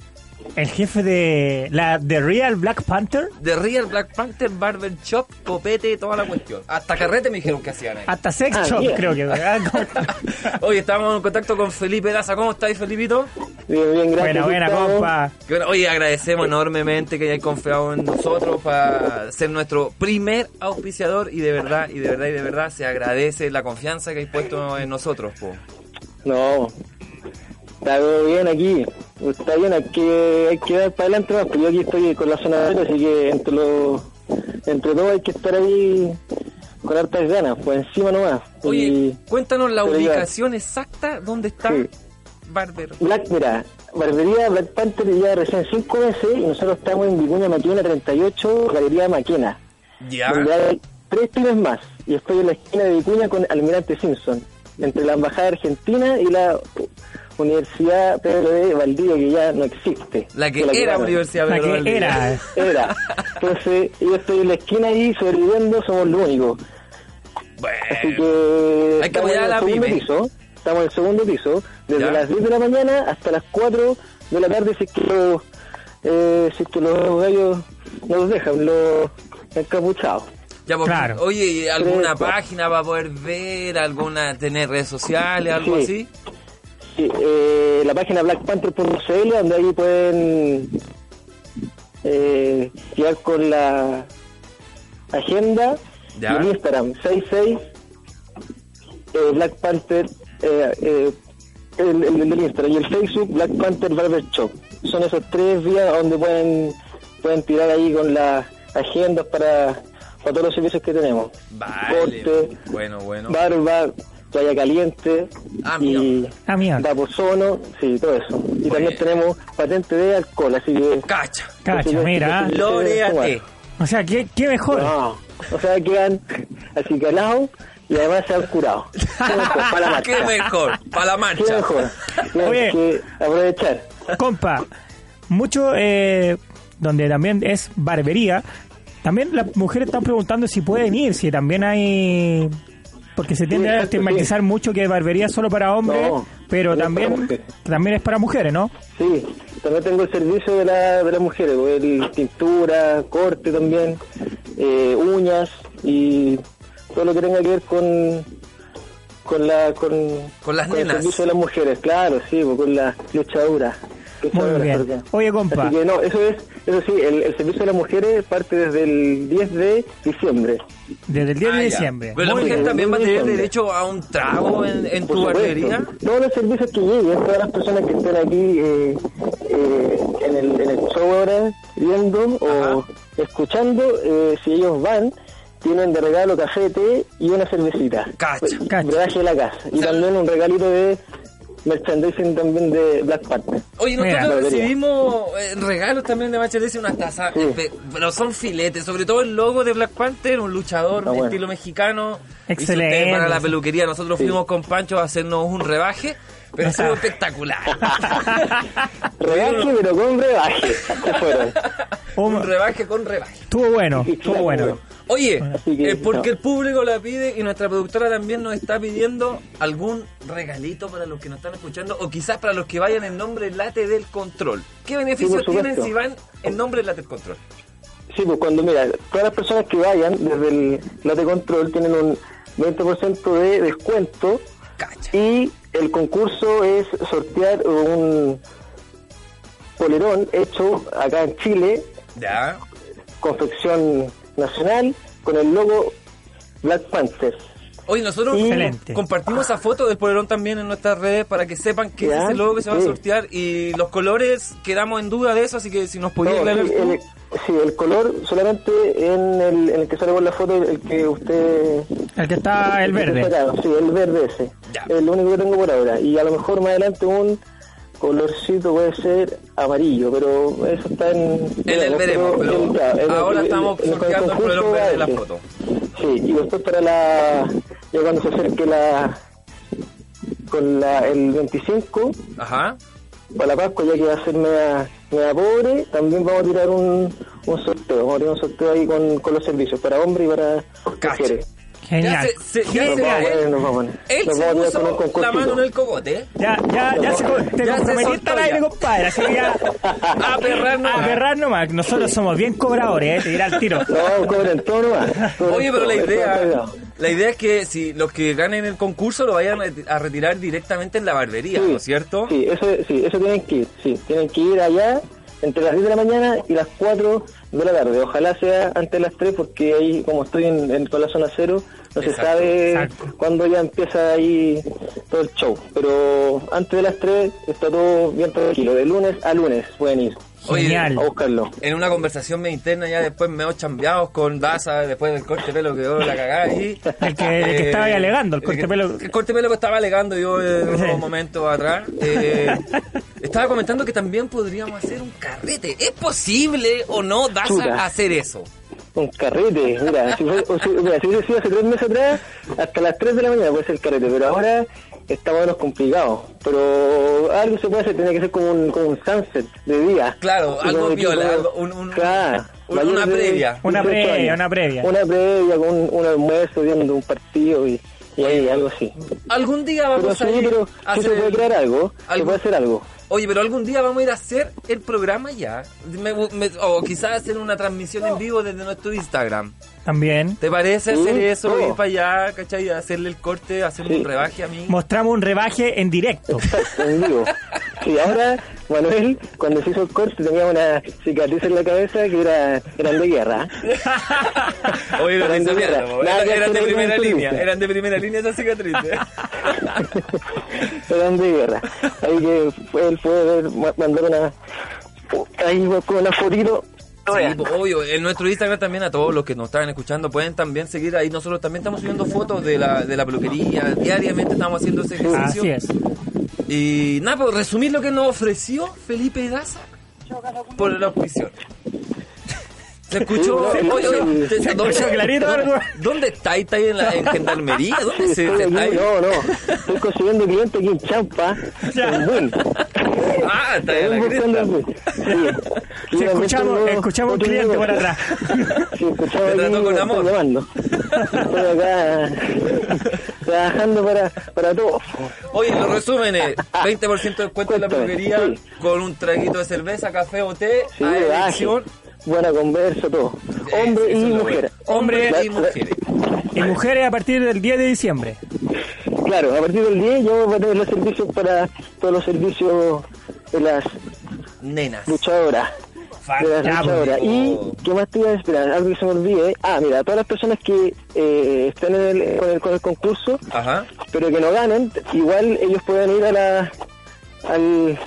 El jefe de la de Real Black Panther, De Real Black Panther Barber Shop, copete, toda la cuestión. Hasta carrete me dijeron que hacían ahí. hasta Sex Ah, Shop, bien. creo que. Oye, estamos en contacto con Felipe Daza. ¿Cómo estáis, Felipito? Bien, bien, gracias. buena, buena, compa. Bueno, Oye, agradecemos enormemente que hayáis confiado en nosotros para ser nuestro primer auspiciador y de verdad, y de verdad, y de verdad se agradece la confianza que habéis puesto en nosotros, po. No, está todo bien aquí. Está bien, hay que, hay que dar para adelante más, pero yo aquí estoy con la zona verde, así que entre los, entre todos hay que estar ahí con hartas ganas, pues encima nomás. Oye, Y cuéntanos la ya. ubicación exacta donde está Sí. Barber. Black, mira, barbería Black Panther ya recién cinco meses y nosotros estamos en Vicuña Maquena 38, Galería Maquena, Ya. donde hay tres pymes más. Y estoy en la esquina de Vicuña con Almirante Simpson, entre la Embajada Argentina y la Universidad Pedro de Valdivia, que ya no existe. La que la era. Universidad La Pedro que Valdivia. era. Era. Entonces, yo estoy en la esquina ahí sobreviviendo, somos los únicos. Así Bueno. que Hay que estamos apoyar en a el la segundo pyme. piso. Estamos en el segundo piso, desde Ya. las 10 de la mañana hasta las 4 de la tarde, si es que los, eh, si es que los gallos nos dejan, los encapuchados. Ya, pues, Claro. Oye, ¿y ¿alguna Tres, página para poder ver? ¿Alguna, tener redes sociales, algo Sí. así? Sí, eh, la página blackpanther.cl, donde ahí pueden eh, con la agenda Ya. y el Instagram 66 eh, Black Panther eh, eh, el, el- el del Instagram y el Facebook Black Panther Barber Shop son esos tres vías donde pueden pueden tirar ahí con las agendas para, para todos los servicios que tenemos Vale. corte Bueno, bueno. barba toalla caliente Ah, y. Ah, sí, todo eso. Y también tenemos patente de alcohol, así que... Cacha. Cacha, mira. ah. Loreate. O sea, ¿qué, qué mejor? No, o sea, quedan así calados y además se han curado. Qué mejor, para la marcha. Qué mejor. Para la Qué marcha. mejor. Tienen Oye. que aprovechar. Compa, mucho eh, donde también es barbería, también las mujeres están preguntando si pueden ir, si también hay... Porque se tiende a estigmatizar mucho que barbería es solo para hombres, No, pero no es para también, también es para mujeres, ¿no? Sí, también tengo el servicio de, la, de las mujeres, el tintura, corte también, eh, uñas y todo lo que tenga que ver con con la con, Con las el nenas. servicio de las mujeres, claro, sí, pues, con la luchadura. Muy bien. Oye, compa. Así que no, eso es, eso sí, el, el servicio de las mujeres parte desde el 10 de diciembre. Desde el 10 de Ah, ya. diciembre. Pero la mujer bien. también va a tener derecho a un trago en, en tu barbería. Todos los servicios que lleguen, todas las personas que estén aquí eh, eh, en, el, en el show ahora viendo o escuchando, eh, si ellos van, tienen de regalo café, té y una cervecita. Cacha. Cacha. Brebaje de la casa. Y también un regalito de merchandising también de Black Panther. Oye, nosotros recibimos eh, regalos también de Merchandising, unas tazas, Sí. pero son filetes, sobre todo el logo de Black Panther, un luchador de bueno. estilo mexicano. Excelente. para la peluquería, nosotros Sí. fuimos con Pancho a hacernos un rebaje, pero estuvo espectacular. Rebaje, pero con rebaje. Se fueron. un rebaje con rebaje. Estuvo bueno, estuvo bueno. Oye, que, eh, porque no. el público la pide y nuestra productora también nos está pidiendo algún regalito para los que nos están escuchando o quizás para los que vayan en nombre Late del Control. ¿Qué beneficios tienen si van en nombre Late del Control? Sí, pues cuando, mira, todas las personas que vayan desde el late control tienen un 20% de descuento Cacha. y el concurso es sortear un polerón hecho acá en Chile, Ya. confección nacional, con el logo Black Panther. Oye, nosotros Excelente. compartimos esa foto del polerón también en nuestras redes para que sepan que Ya, es el logo que se va a sortear y los colores quedamos en duda de eso, así que si nos podías No, tú. el, sí, el color solamente en el, en el que sale por la foto, el que usted... El que está el verde. está Sí, el verde ese. Ya. Es lo único que tengo por ahora. Y a lo mejor más adelante un colorcito puede ser amarillo, pero eso está en... En el veremos, pero el- ahora el- estamos el- el verde de la foto. Sí, y después para la... Ya cuando se acerque la... Con la, el 25, Ajá. para la Pascua, ya que va a ser media, media pobre, también vamos a tirar un, un sorteo. Vamos a tirar un sorteo ahí con, con los servicios, para hombres y para mujeres. Genial. Ya se, se- ya se- él, se puso la mano en el cogote. Ya, ya, ya se, te Ya comprometiste al aire, compadre. Así que ya. A perrar nomás. A agarrar nomás. Nosotros somos bien cobradores, ¿eh? Te dirá el tiro. No, cobren todo nomás. Oye, pero la idea, la idea es que si los que ganen el concurso lo vayan a- a retirar directamente en la barbería, Sí, ¿no es cierto? Sí, eso, sí, eso tienen que ir, sí, tienen que ir allá entre las 10 de la mañana y las 4 de la tarde. Ojalá sea antes de las 3 porque ahí, como estoy en, en toda la zona cero, no se sabe cuándo ya empieza ahí todo el show. Pero antes de las 3 está todo bien tranquilo, de lunes a lunes pueden ir Genial. a buscarlo. En una conversación medio interna ya después me chambeados con Daza, después del corte de pelo que dio la cagada ahí. El que- el que estaba ahí alegando, el corte pelo. El corte de pelo que estaba alegando yo en unos momentos atrás. eh, estaba comentando que también podríamos hacer un carrete. ¿Es posible o no, Daza, Chuta. hacer eso? Un carrete, mira, si, fue, o si, mira, si hubiese sido hace tres meses atrás, hasta las 3 de la mañana puede ser el carrete, pero ahora está más o menos complicado. Pero algo se puede hacer, tiene que ser como un, como un sunset de día. Claro, algo viola, algo- un- un- Claro, un- una de previa. Una 18 previa, años. una previa. Una previa con un, un almuerzo viendo un partido y, y ahí algo así. Algún día Pero vamos a ir pero a sí se hacer puede crear algo, se puede hacer algo. Oye, pero algún día vamos a ir a hacer el programa ya. Me- me- o quizás hacer una transmisión en vivo desde nuestro Instagram. También. ¿Te parece hacer eso? todo. Ir para allá, ¿cachai? Hacerle el corte, hacerme Sí. un rebaje a mí. Mostramos un rebaje en directo. en vivo. Sí, ahora Manuel, cuando se hizo el corte, tenía una cicatriz en la cabeza que era, eran de guerra. Oye, guerra. no, Nada eran, eran de primera línea, eran de primera línea esas cicatrices. eran de guerra. Ahí que fue, él fue ver, ma- mandar una. Ahí con una fotito. Sí, obvio, en nuestro Instagram también a todos los que nos están escuchando pueden también seguir ahí. Nosotros también estamos subiendo fotos de la, de la peluquería. Diariamente estamos haciendo ese ejercicio. Así es. Y nada, pues resumir lo que nos ofreció Felipe Daza por el auspicio. ¿Se escuchó? Sí, no, Oye, oye, sí. ¿te- Se ¿dónde, escuchó clarito algo. ¿Dónde está? ¿Está ahí en, la, en Gendarmería? ¿Dónde se está no, no. Estoy consiguiendo clientes aquí en Champa. En. Ah, está en la Buin. Sí. Escuchamos, tengo escuchamos un cliente por atrás. Sí, escuchaba Te trató con amor. Estoy acá trabajando para, para todos. Oye, los resúmenes: 20% de descuento en la peluquería sí. con un traguito de cerveza, café o té a baje. Buena conversa, todo. Hombre y mujer. Hombre La- y la- mujeres. Y mujeres a partir del 10 de diciembre. Claro, a partir del 10 yo voy a tener los servicios para todos los servicios de las Nenas. luchadoras. De las luchadoras. Y. ¿qué más te iba a esperar? Algo que se me olvide. Ah, mira, todas las personas que eh, estén en el, con, el, con el concurso, Ajá. pero que no ganen, igual ellos pueden ir a la al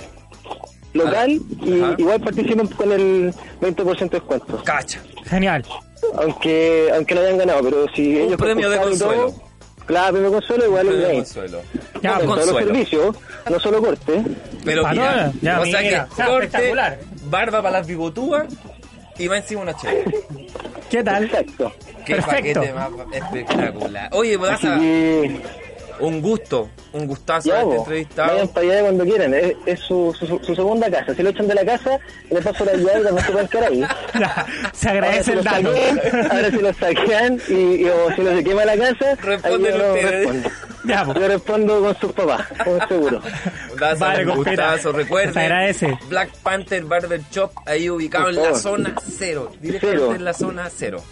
local y Ajá. igual participan con el 20% de descuento. Cacha. Genial. Aunque aunque no hayan ganado, pero si Un ellos premio de y todo, consuelo. claro, premio de consuelo igual Premio es consuelo. Ya, En todos los consuelo. servicios, no solo corte. Pero Ah, mira, ya, o sea mira, que corte, espectacular. barba para las bigotúas y va encima una chévere. ¿Qué tal? Exacto. Qué Perfecto. paquete más espectacular. Oye, Así Bodaza, que un gusto, un gustazo ya, vos, entrevistado. vayan para allá cuando quieran. Es, es su, su, su segunda casa. Si lo echan de la casa, le paso la llave y también se pueden quedar ahí. Se agradece si el lo dato. saquean, ahora si lo saquean y, y- o si no se quema la casa, Responden no ustedes. respondo. Ya. Yo respondo con sus papás, con seguro. Daza, Vale, gustazo, recuerden. Se agradece. Black Panther Barber Shop, ahí ubicado en la zona cero. Directamente Cero. en la zona cero.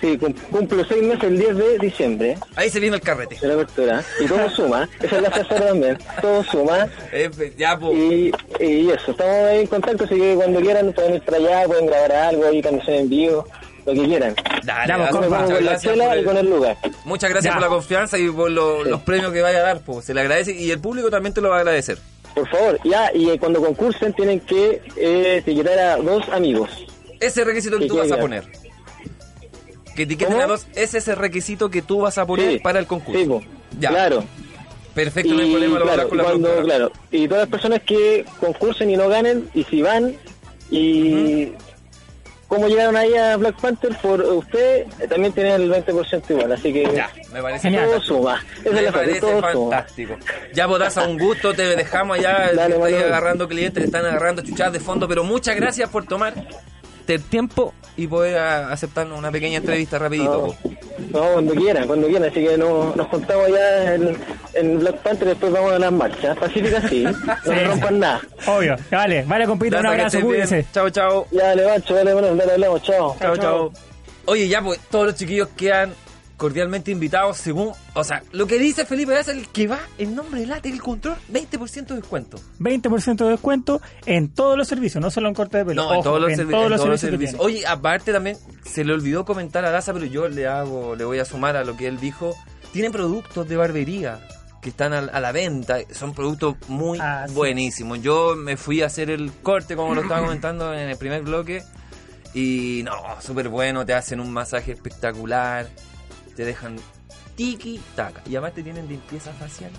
Sí, cum- cumplo seis meses el 10 de diciembre Ahí se viene el carrete. de la apertura. Y todo suma. Esa es la frase también. Todo suma. Eh, ya, po. Y, y eso, estamos ahí en contacto, así que cuando quieran pueden ir para allá, pueden grabar algo, ahí canción en vivo, lo que quieran. Dale, pues, con la gracias chela por y con el lugar. Muchas gracias Ya. por la confianza y por lo- Sí. los premios que vaya a dar, pues se le agradece y el público también te lo va a agradecer. Por favor, ya, y eh, cuando concursen tienen que eh, etiquetar a dos amigos. Ese requisito que Que tú vas a poner. Que etiqueten ¿Cómo? a dos, ese es el requisito que tú vas a poner Sí. para el concurso. Sí, po. Ya. claro. Perfecto, no hay problema, lo claro, con la cuando, claro, y todas las personas que concursen y no ganen, y si van, y cómo llegaron ahí a Black Panther por usted, eh, también tienen el 20% igual, así que Ya, me parece todo suma. Esa es Me la parece todo suma. fantástico. Ya podrás a un gusto, te dejamos allá, Dale, Manuel. agarrando clientes, te están agarrando chuchadas de fondo, pero muchas gracias por tomar el tiempo y poder a- aceptarnos una pequeña entrevista rapidito. No, no, cuando quieran, cuando quieran, así que no, nos juntamos allá en, en Black Panther y después vamos a las marchas. Pacífica sí, no me rompan nada. Obvio. Vale, vale, compito, un abrazo, cuídense. Chao, chao. Ya, le mancho, dale, bueno, dale, hablamos, chao. Chao, chao. Oye, ya, pues todos los chiquillos quedan cordialmente invitados según. O sea, lo que dice Felipe es el que va en nombre de Late el control, 20% de descuento. 20% de descuento en todos los servicios, no solo en corte de pelo. No, en todos los, en servi- todos en los todos los servicios. servicios. Oye, aparte también se le olvidó comentar a Daza, pero yo le hago, le voy a sumar a lo que él dijo. Tiene productos de barbería que están al- a, la venta, son productos muy Ah, sí. buenísimos. Yo me fui a hacer el corte, como lo estaba comentando en el primer bloque, y no, súper bueno, te hacen un masaje espectacular, te dejan tiki taca, y además te tienen limpieza facial.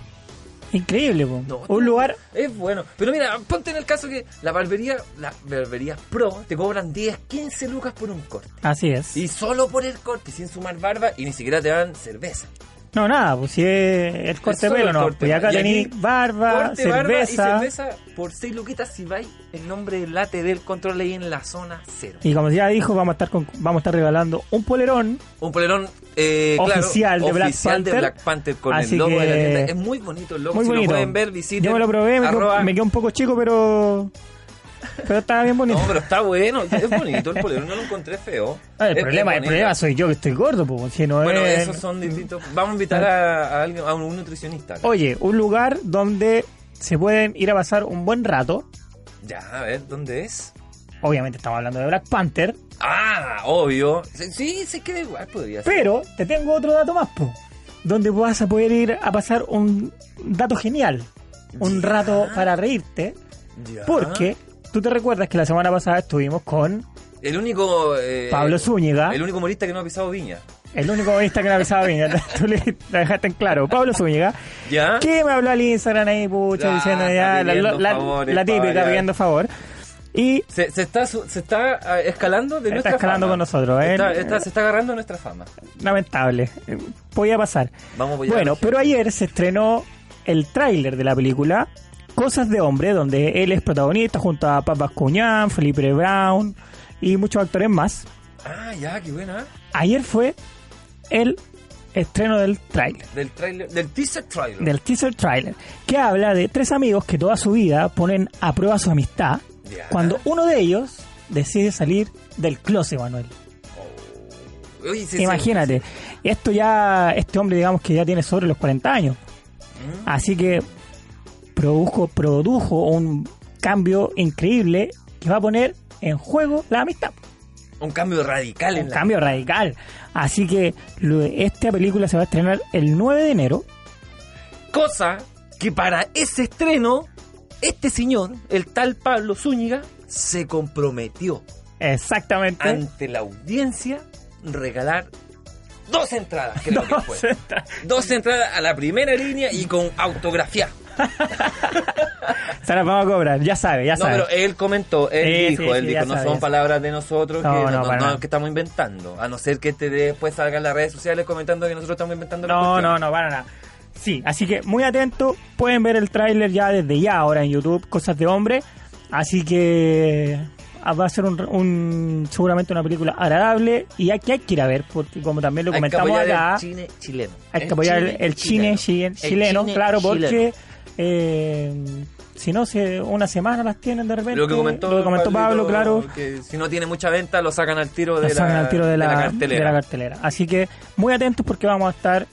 Increíble, po. No, un lugar Es bueno. Pero mira, ponte en el caso que la barbería, la barbería pro, te cobran 10, 15 lucas por un corte. Así es. Y solo por el corte, sin sumar barba, y ni siquiera te dan cerveza. No, nada, pues si es el corte de solo pelo, el no. corte. Pues acá Y aquí, tenéis barba, corte, barba y cerveza. cerveza por 6 luquitas si vais en nombre del late del control ahí en la zona cero. Y como ya dijo, vamos a estar con- vamos a estar regalando un polerón Un polerón eh, claro, Oficial de Black oficial de. Black Panther con el logo de la tienda. Es muy bonito el logo. muy si bonito. lo pueden ver, visiten. Yo me lo probé, me, arroba- quedó, me quedó un poco chico, pero pero estaba bien bonito. No, pero está bueno, es bonito el polerón, no lo encontré feo. Ah, el, Es- problema, el problema soy yo que estoy gordo, pues, si no Bueno, es- esos son distintos. Vamos a invitar a, a alguien, a un nutricionista. Oye, un lugar donde se pueden ir a pasar un buen rato. Ya, a ver, ¿dónde es? Obviamente estamos hablando de Black Panther, Ah, obvio. Sí, Sí, se queda igual, podría ser. pero te tengo otro dato más, po, donde vas a poder ir a pasar un dato genial, un Ya. rato para reírte, Ya. porque tú te recuerdas que la semana pasada estuvimos con El único. eh, Pablo Zúñiga, El único humorista que no ha pisado viña. el único humorista que no avisaba bien, tú le la dejaste en claro, Pablo Zúñiga, ¿Ya? que me habló al Instagram ahí, pucha, diciendo está ya la, la- favores, la típica, para- pidiendo favor. Y Se, se está, se está ah, escalando de Está nuestra escalando fama. con nosotros, ¿eh? Está- está- se está agarrando nuestra fama. lamentable, podía pasar. Vamos a Bueno, pero ayer se estrenó el tráiler de la película Cosas de Hombre, donde él es protagonista junto a Papas Cuñán, Felipe Brown y muchos actores más. Ah, ya, qué buena. Ayer fue el estreno del tráiler, Del trailer, del teaser trailer. del teaser trailer, que habla de tres amigos que toda su vida ponen a prueba su amistad Ya. cuando uno de ellos decide salir del closet, Manuel. Sí, sí. Imagínate, esto ya, este hombre digamos que ya tiene sobre los 40 años. Mm. Así que produjo, produjo un cambio increíble que va a poner en juego la amistad. Un cambio radical en la cambio radical. Así que esta película se va a estrenar el 9 de enero. Cosa que para ese estreno, este señor, el tal Pablo Zúñiga, se comprometió Exactamente. ante la audiencia regalar dos entradas, creo que Dos fue. Dos entradas a la primera línea y con autografía. Se las vamos a cobrar, ya sabe, ya No, sabe. pero él comentó, él Sí, dijo, sí, él sí, dijo, no sabe, son palabras de nosotros No, que, no, no- no- que estamos inventando. A no ser que este después salga en las redes sociales comentando que nosotros estamos inventando No, no, no, para nada. Sí, así que muy atento, pueden ver el tráiler ya desde ya ahora en YouTube, Cosas de Hombre. Así que ah, va a ser un, un- seguramente una película agradable y hay que, hay que ir a ver, porque como también lo Hay que comentamos apoyar acá, el cine chileno. hay que apoyar el, el cine, chi- chileno, chileno. claro, chileno. Eh, si no, se, una semana las tienen de repente. Lo que comentó, Lo que comentó Pablo, claro. Que si no tiene mucha venta, lo sacan al tiro de, Lo la, sacan al tiro de la, cartelera. de la cartelera. Así que muy atentos porque vamos a estar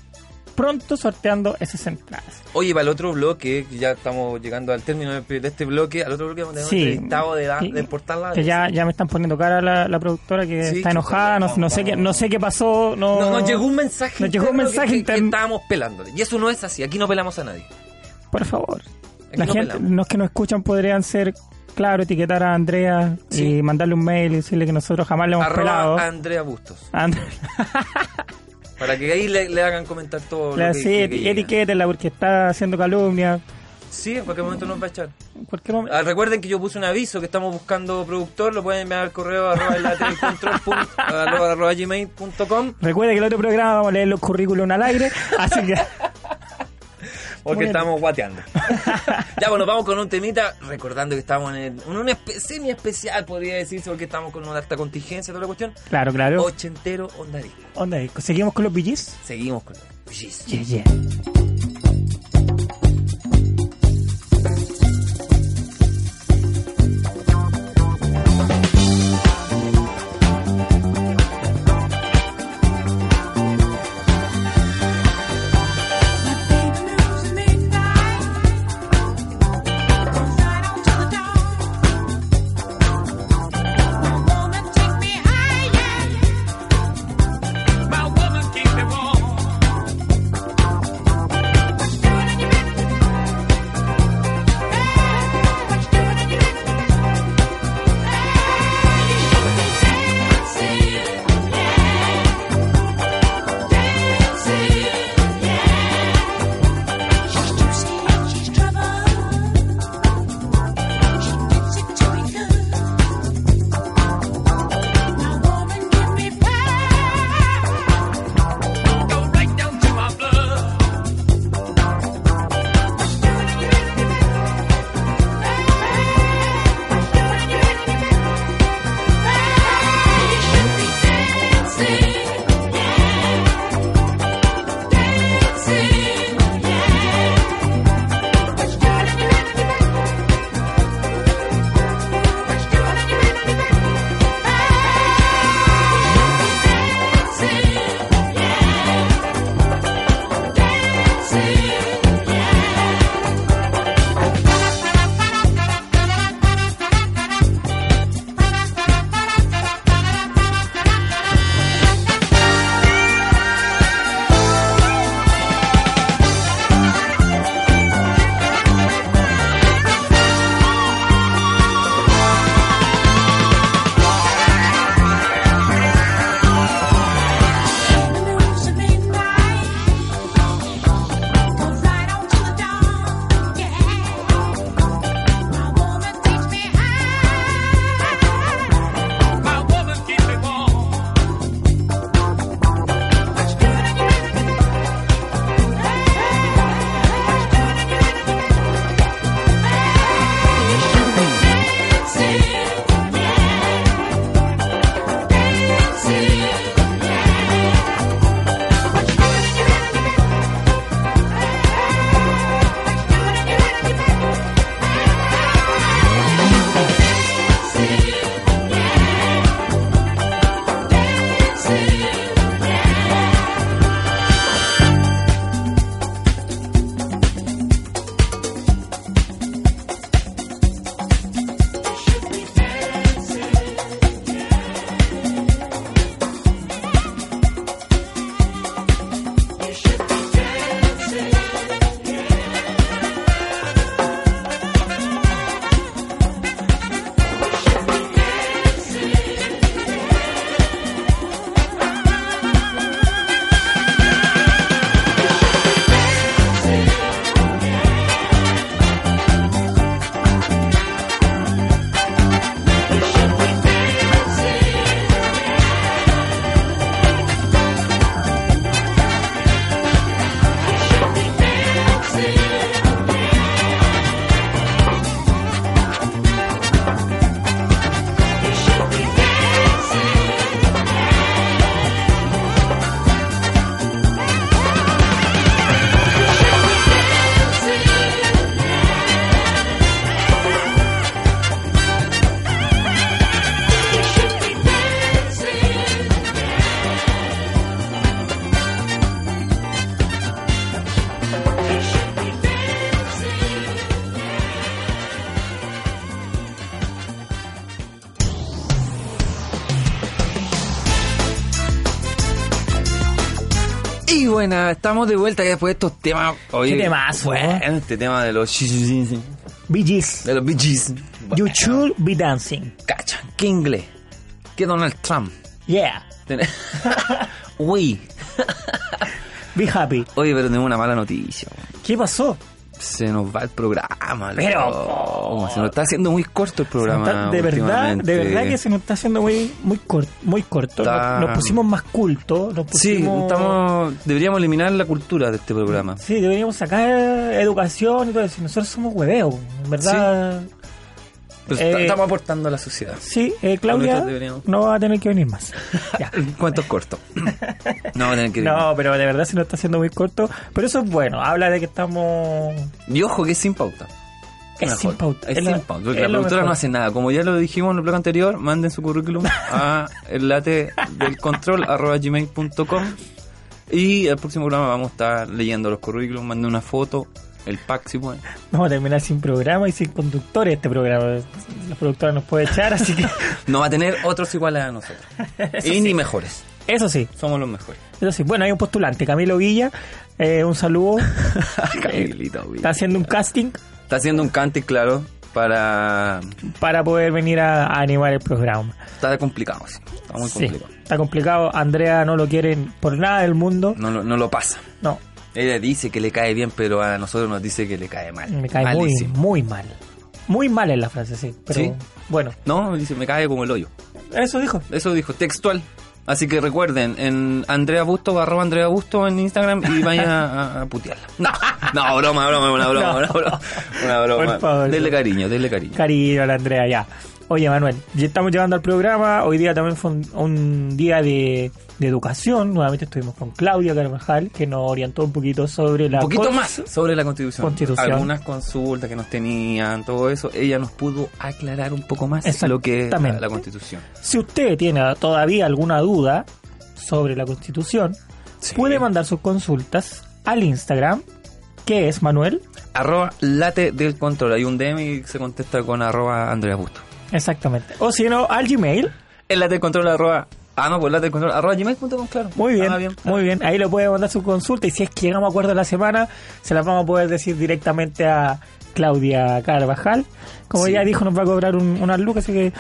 pronto sorteando esas entradas. Oye, para el otro bloque, que ya estamos llegando al término de de este bloque, al otro bloque vamos a tener Sí. un entrevistado de, da- de Portal La Que ya, ya me están poniendo cara la, la productora que Sí, está enojada, no, vamos, no sé qué, no sé qué pasó, no, No, nos llegó un mensaje Nos llegó un mensaje que, que- estábamos pelándole. Y eso no es así, aquí no pelamos a nadie. Por favor. La no gente, pelamos. los que nos escuchan podrían ser, claro, etiquetar a Andrea Sí. y mandarle un mail y decirle que nosotros jamás le hemos pelado. Arroba Andrea Bustos. And- Para que ahí le, le hagan comentar todo la- lo que, sí, que- que etiquétenla porque está haciendo calumnia. Sí, en cualquier momento nos va a echar. En cualquier momento. Ah, recuerden que yo puse un aviso que estamos buscando productor, lo pueden enviar al correo arroba arroba- arroba gmail.com Recuerde que el otro programa vamos a leer los currículum al aire, así que porque estamos guateando. ya, bueno, vamos con un temita, recordando que estamos en, un espe- semi especial, podría decirse, porque estamos con una alta contingencia, toda la cuestión. claro, claro. Ochentero onda disco. Onda disco. Seguimos con los BGs. Seguimos con Yes. Yeah, yeah. Y buena, estamos de vuelta después de estos temas. Oye, Qué bueno, ¿eh? este tema de los de Bee Gees. los Bee Gees. You Bueno, should be dancing. Cacha, qué inglés. Qué Donald Trump. Yeah. Uy. Be happy. Oye, pero tenemos una mala noticia. ¿Qué pasó? Se nos va el programa. Pero- se nos está haciendo muy corto el programa. está- de verdad, de verdad que se nos está haciendo muy, muy, cor- muy corto. Está- Nos, nos pusimos más cultos. Nos Sí, pusimos... estamos, deberíamos eliminar la cultura de este programa. Sí, deberíamos sacar educación y todo eso. Nosotros somos hueveos, en verdad. Pero Eh, est- estamos aportando a la sociedad. Sí, eh, Claudia no va a tener que venir más. Ya. Cuentos cortos. no, vamos a tener que No, pero de verdad se nos está haciendo muy corto. Pero eso es bueno, habla de que estamos... Y ojo que es sin pauta. Es sin pauta. Es Es sin pauta. porque es La productora no hace nada. Como ya lo dijimos en el blog anterior, manden su currículum a el late del control arroba gmail.com y el próximo programa vamos a estar leyendo los currículums, manden una foto, el pack si pueden. Vamos a terminar sin programa y sin conductores este programa. La productora nos puede echar, así que... No va a tener otros iguales a nosotros. y ni mejores. Eso sí, Somos los mejores. eso sí. Bueno, hay un postulante, Camilo Villa. eh, un saludo. Camilito, güey. Está haciendo un casting Está haciendo un cantic, claro, para... para poder venir a, a animar el programa. Está complicado, sí. Está muy Sí, complicado. está complicado. Andrea no lo quieren por nada del mundo. No, lo- no lo pasa. No, Ella dice que le cae bien, pero a nosotros nos dice que le cae mal. me cae muy, Malísimo. muy mal. Muy mal en la frase, sí. Pero ¿Sí? bueno, No, dice, me cae como el hoyo. eso dijo. Eso dijo, textual. Así que recuerden, en Andrea Busto, arroba Andrea Busto en Instagram y vayan a, a putearla. No, no, broma, broma, una broma, No. una broma. Una broma. Denle cariño, denle cariño. Cariño a la Andrea, ya. Oye, Manuel, ya estamos llegando al programa. Hoy día también fue un, un día de, de educación. Nuevamente estuvimos con Claudia Carvajal, que nos orientó un poquito sobre la... Un poquito más sobre la constitución. Constitución. Algunas consultas que nos tenían, todo eso. Ella nos pudo aclarar un poco más lo que es la, constitución. Si usted tiene todavía alguna duda sobre la Constitución, Sí. puede mandar sus consultas al Instagram, que es Manuel. Arroba late del control. Hay un DM y se contesta con arroba Andrea Busto. Exactamente. O si no, al Gmail. El late del control arroba... Ah, no, pues late del control arroba gmail.com, claro. Muy bien, Ah, muy bien. Ahí le puede mandar su consulta y si es que llegamos a acuerdo la semana, se las vamos a poder decir directamente a Claudia Carvajal. Como Sí. ya dijo, nos va a cobrar un, unas lucas, así que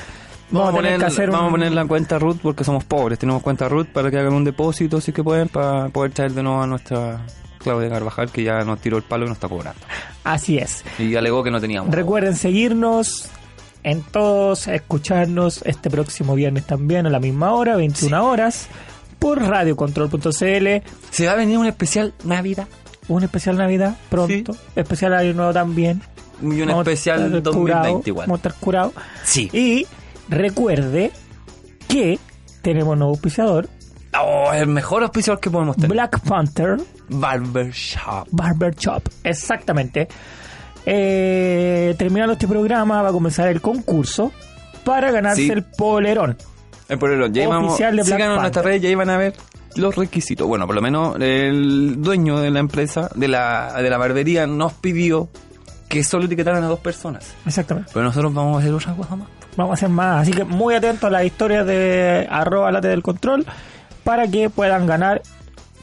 vamos, a poner, que hacer vamos un... a poner la cuenta root porque somos pobres. Tenemos cuenta root para que hagan un depósito si que pueden para poder traer de nuevo a nuestra Claudia Carvajal que ya nos tiró el palo y nos está cobrando. Así es. Y alegó que no teníamos. Recuerden seguirnos en todos, escucharnos este próximo viernes también a la misma hora, 21 horas, por radiocontrol.cl. Se va a venir un especial Navidad Un especial Navidad pronto, especial Año Nuevo también. y un especial estar 2020 curado, igual. Vamos a estar curados. Sí. Y recuerde que tenemos un nuevo auspiciador, Oh, el mejor auspiciador que podemos tener. Black Panther Barbershop. Barber Shop. Exactamente. Eh, terminando este programa va a comenzar el concurso para ganarse Sí. el polerón. El polerón. Ya íbamos, Oficial de Black nuestra red y ahí van a ver los requisitos. Bueno, por lo menos el dueño de la empresa, de la, de la barbería, nos pidió que solo etiquetaran a dos personas. Exactamente. Pero nosotros vamos a hacer otra cosa más. Vamos a hacer más. Así que muy atentos a las historias de arroba late del control para que puedan ganar.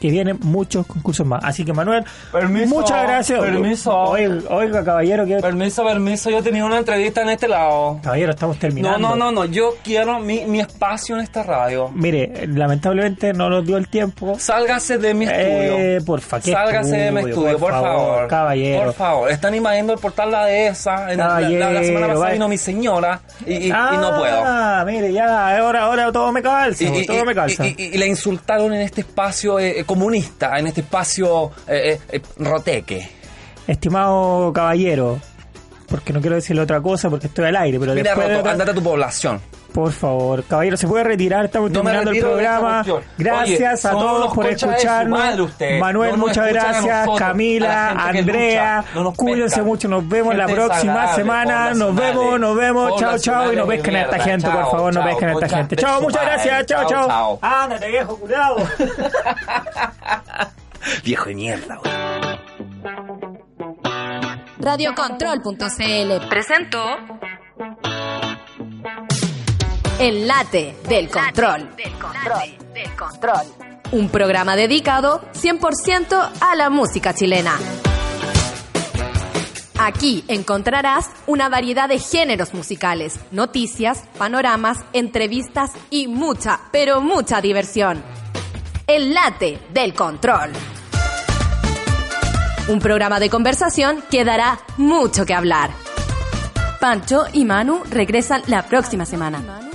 Que vienen muchos concursos más. Así que Manuel, Permiso, muchas gracias. permiso. Oiga, oiga, caballero, que Permiso, permiso, yo tenía una entrevista en este lado. caballero, estamos terminando. No, no, no, no, yo quiero mi, mi espacio en esta radio. Mire, lamentablemente no nos dio el tiempo. Sálgase de mi estudio. Eh, porfa, ¿qué Sálgase de mi estudio? por, favor. Caballero. Por favor. Están invadiendo el portal La Dehesa. En la- la, la semana pasada vino mi señora y, y- y ah, no puedo. mire, ya, ahora, ahora todo me calza. Y, todo me calza. y- la insultaron en este espacio eh, comunista, en este espacio eh, eh, eh, roteque. Estimado caballero, porque no quiero decirle otra cosa porque estoy al aire, pero Mira, después de- Roto, andate a tu población. Por favor, caballero, ¿se puede retirar? Estamos No terminando el de programa. Gracias Oye, a todos por de escucharnos. madre. Manuel, No muchas a gracias. nosotros, Camila, Andrea. No cuídense mucho. Nos vemos la próxima semana. Nos vemos, nos vemos. Chao, chao. Y no pesquen a de esta gente, por Chao, favor. No chao, pesquen a esta gente. de Chao, muchas gracias. Chao, Chao, chao. chao. Ándate, viejo curado. Viejo de mierda, güey. Radiocontrol.cl presentó El late del control. Del control. Del control. Un programa dedicado 100% a la música chilena. Aquí encontrarás una variedad de géneros musicales, noticias, panoramas, entrevistas y mucha, pero mucha diversión. El late del control. Un programa de conversación que dará mucho que hablar. Pancho y Manu regresan la próxima semana.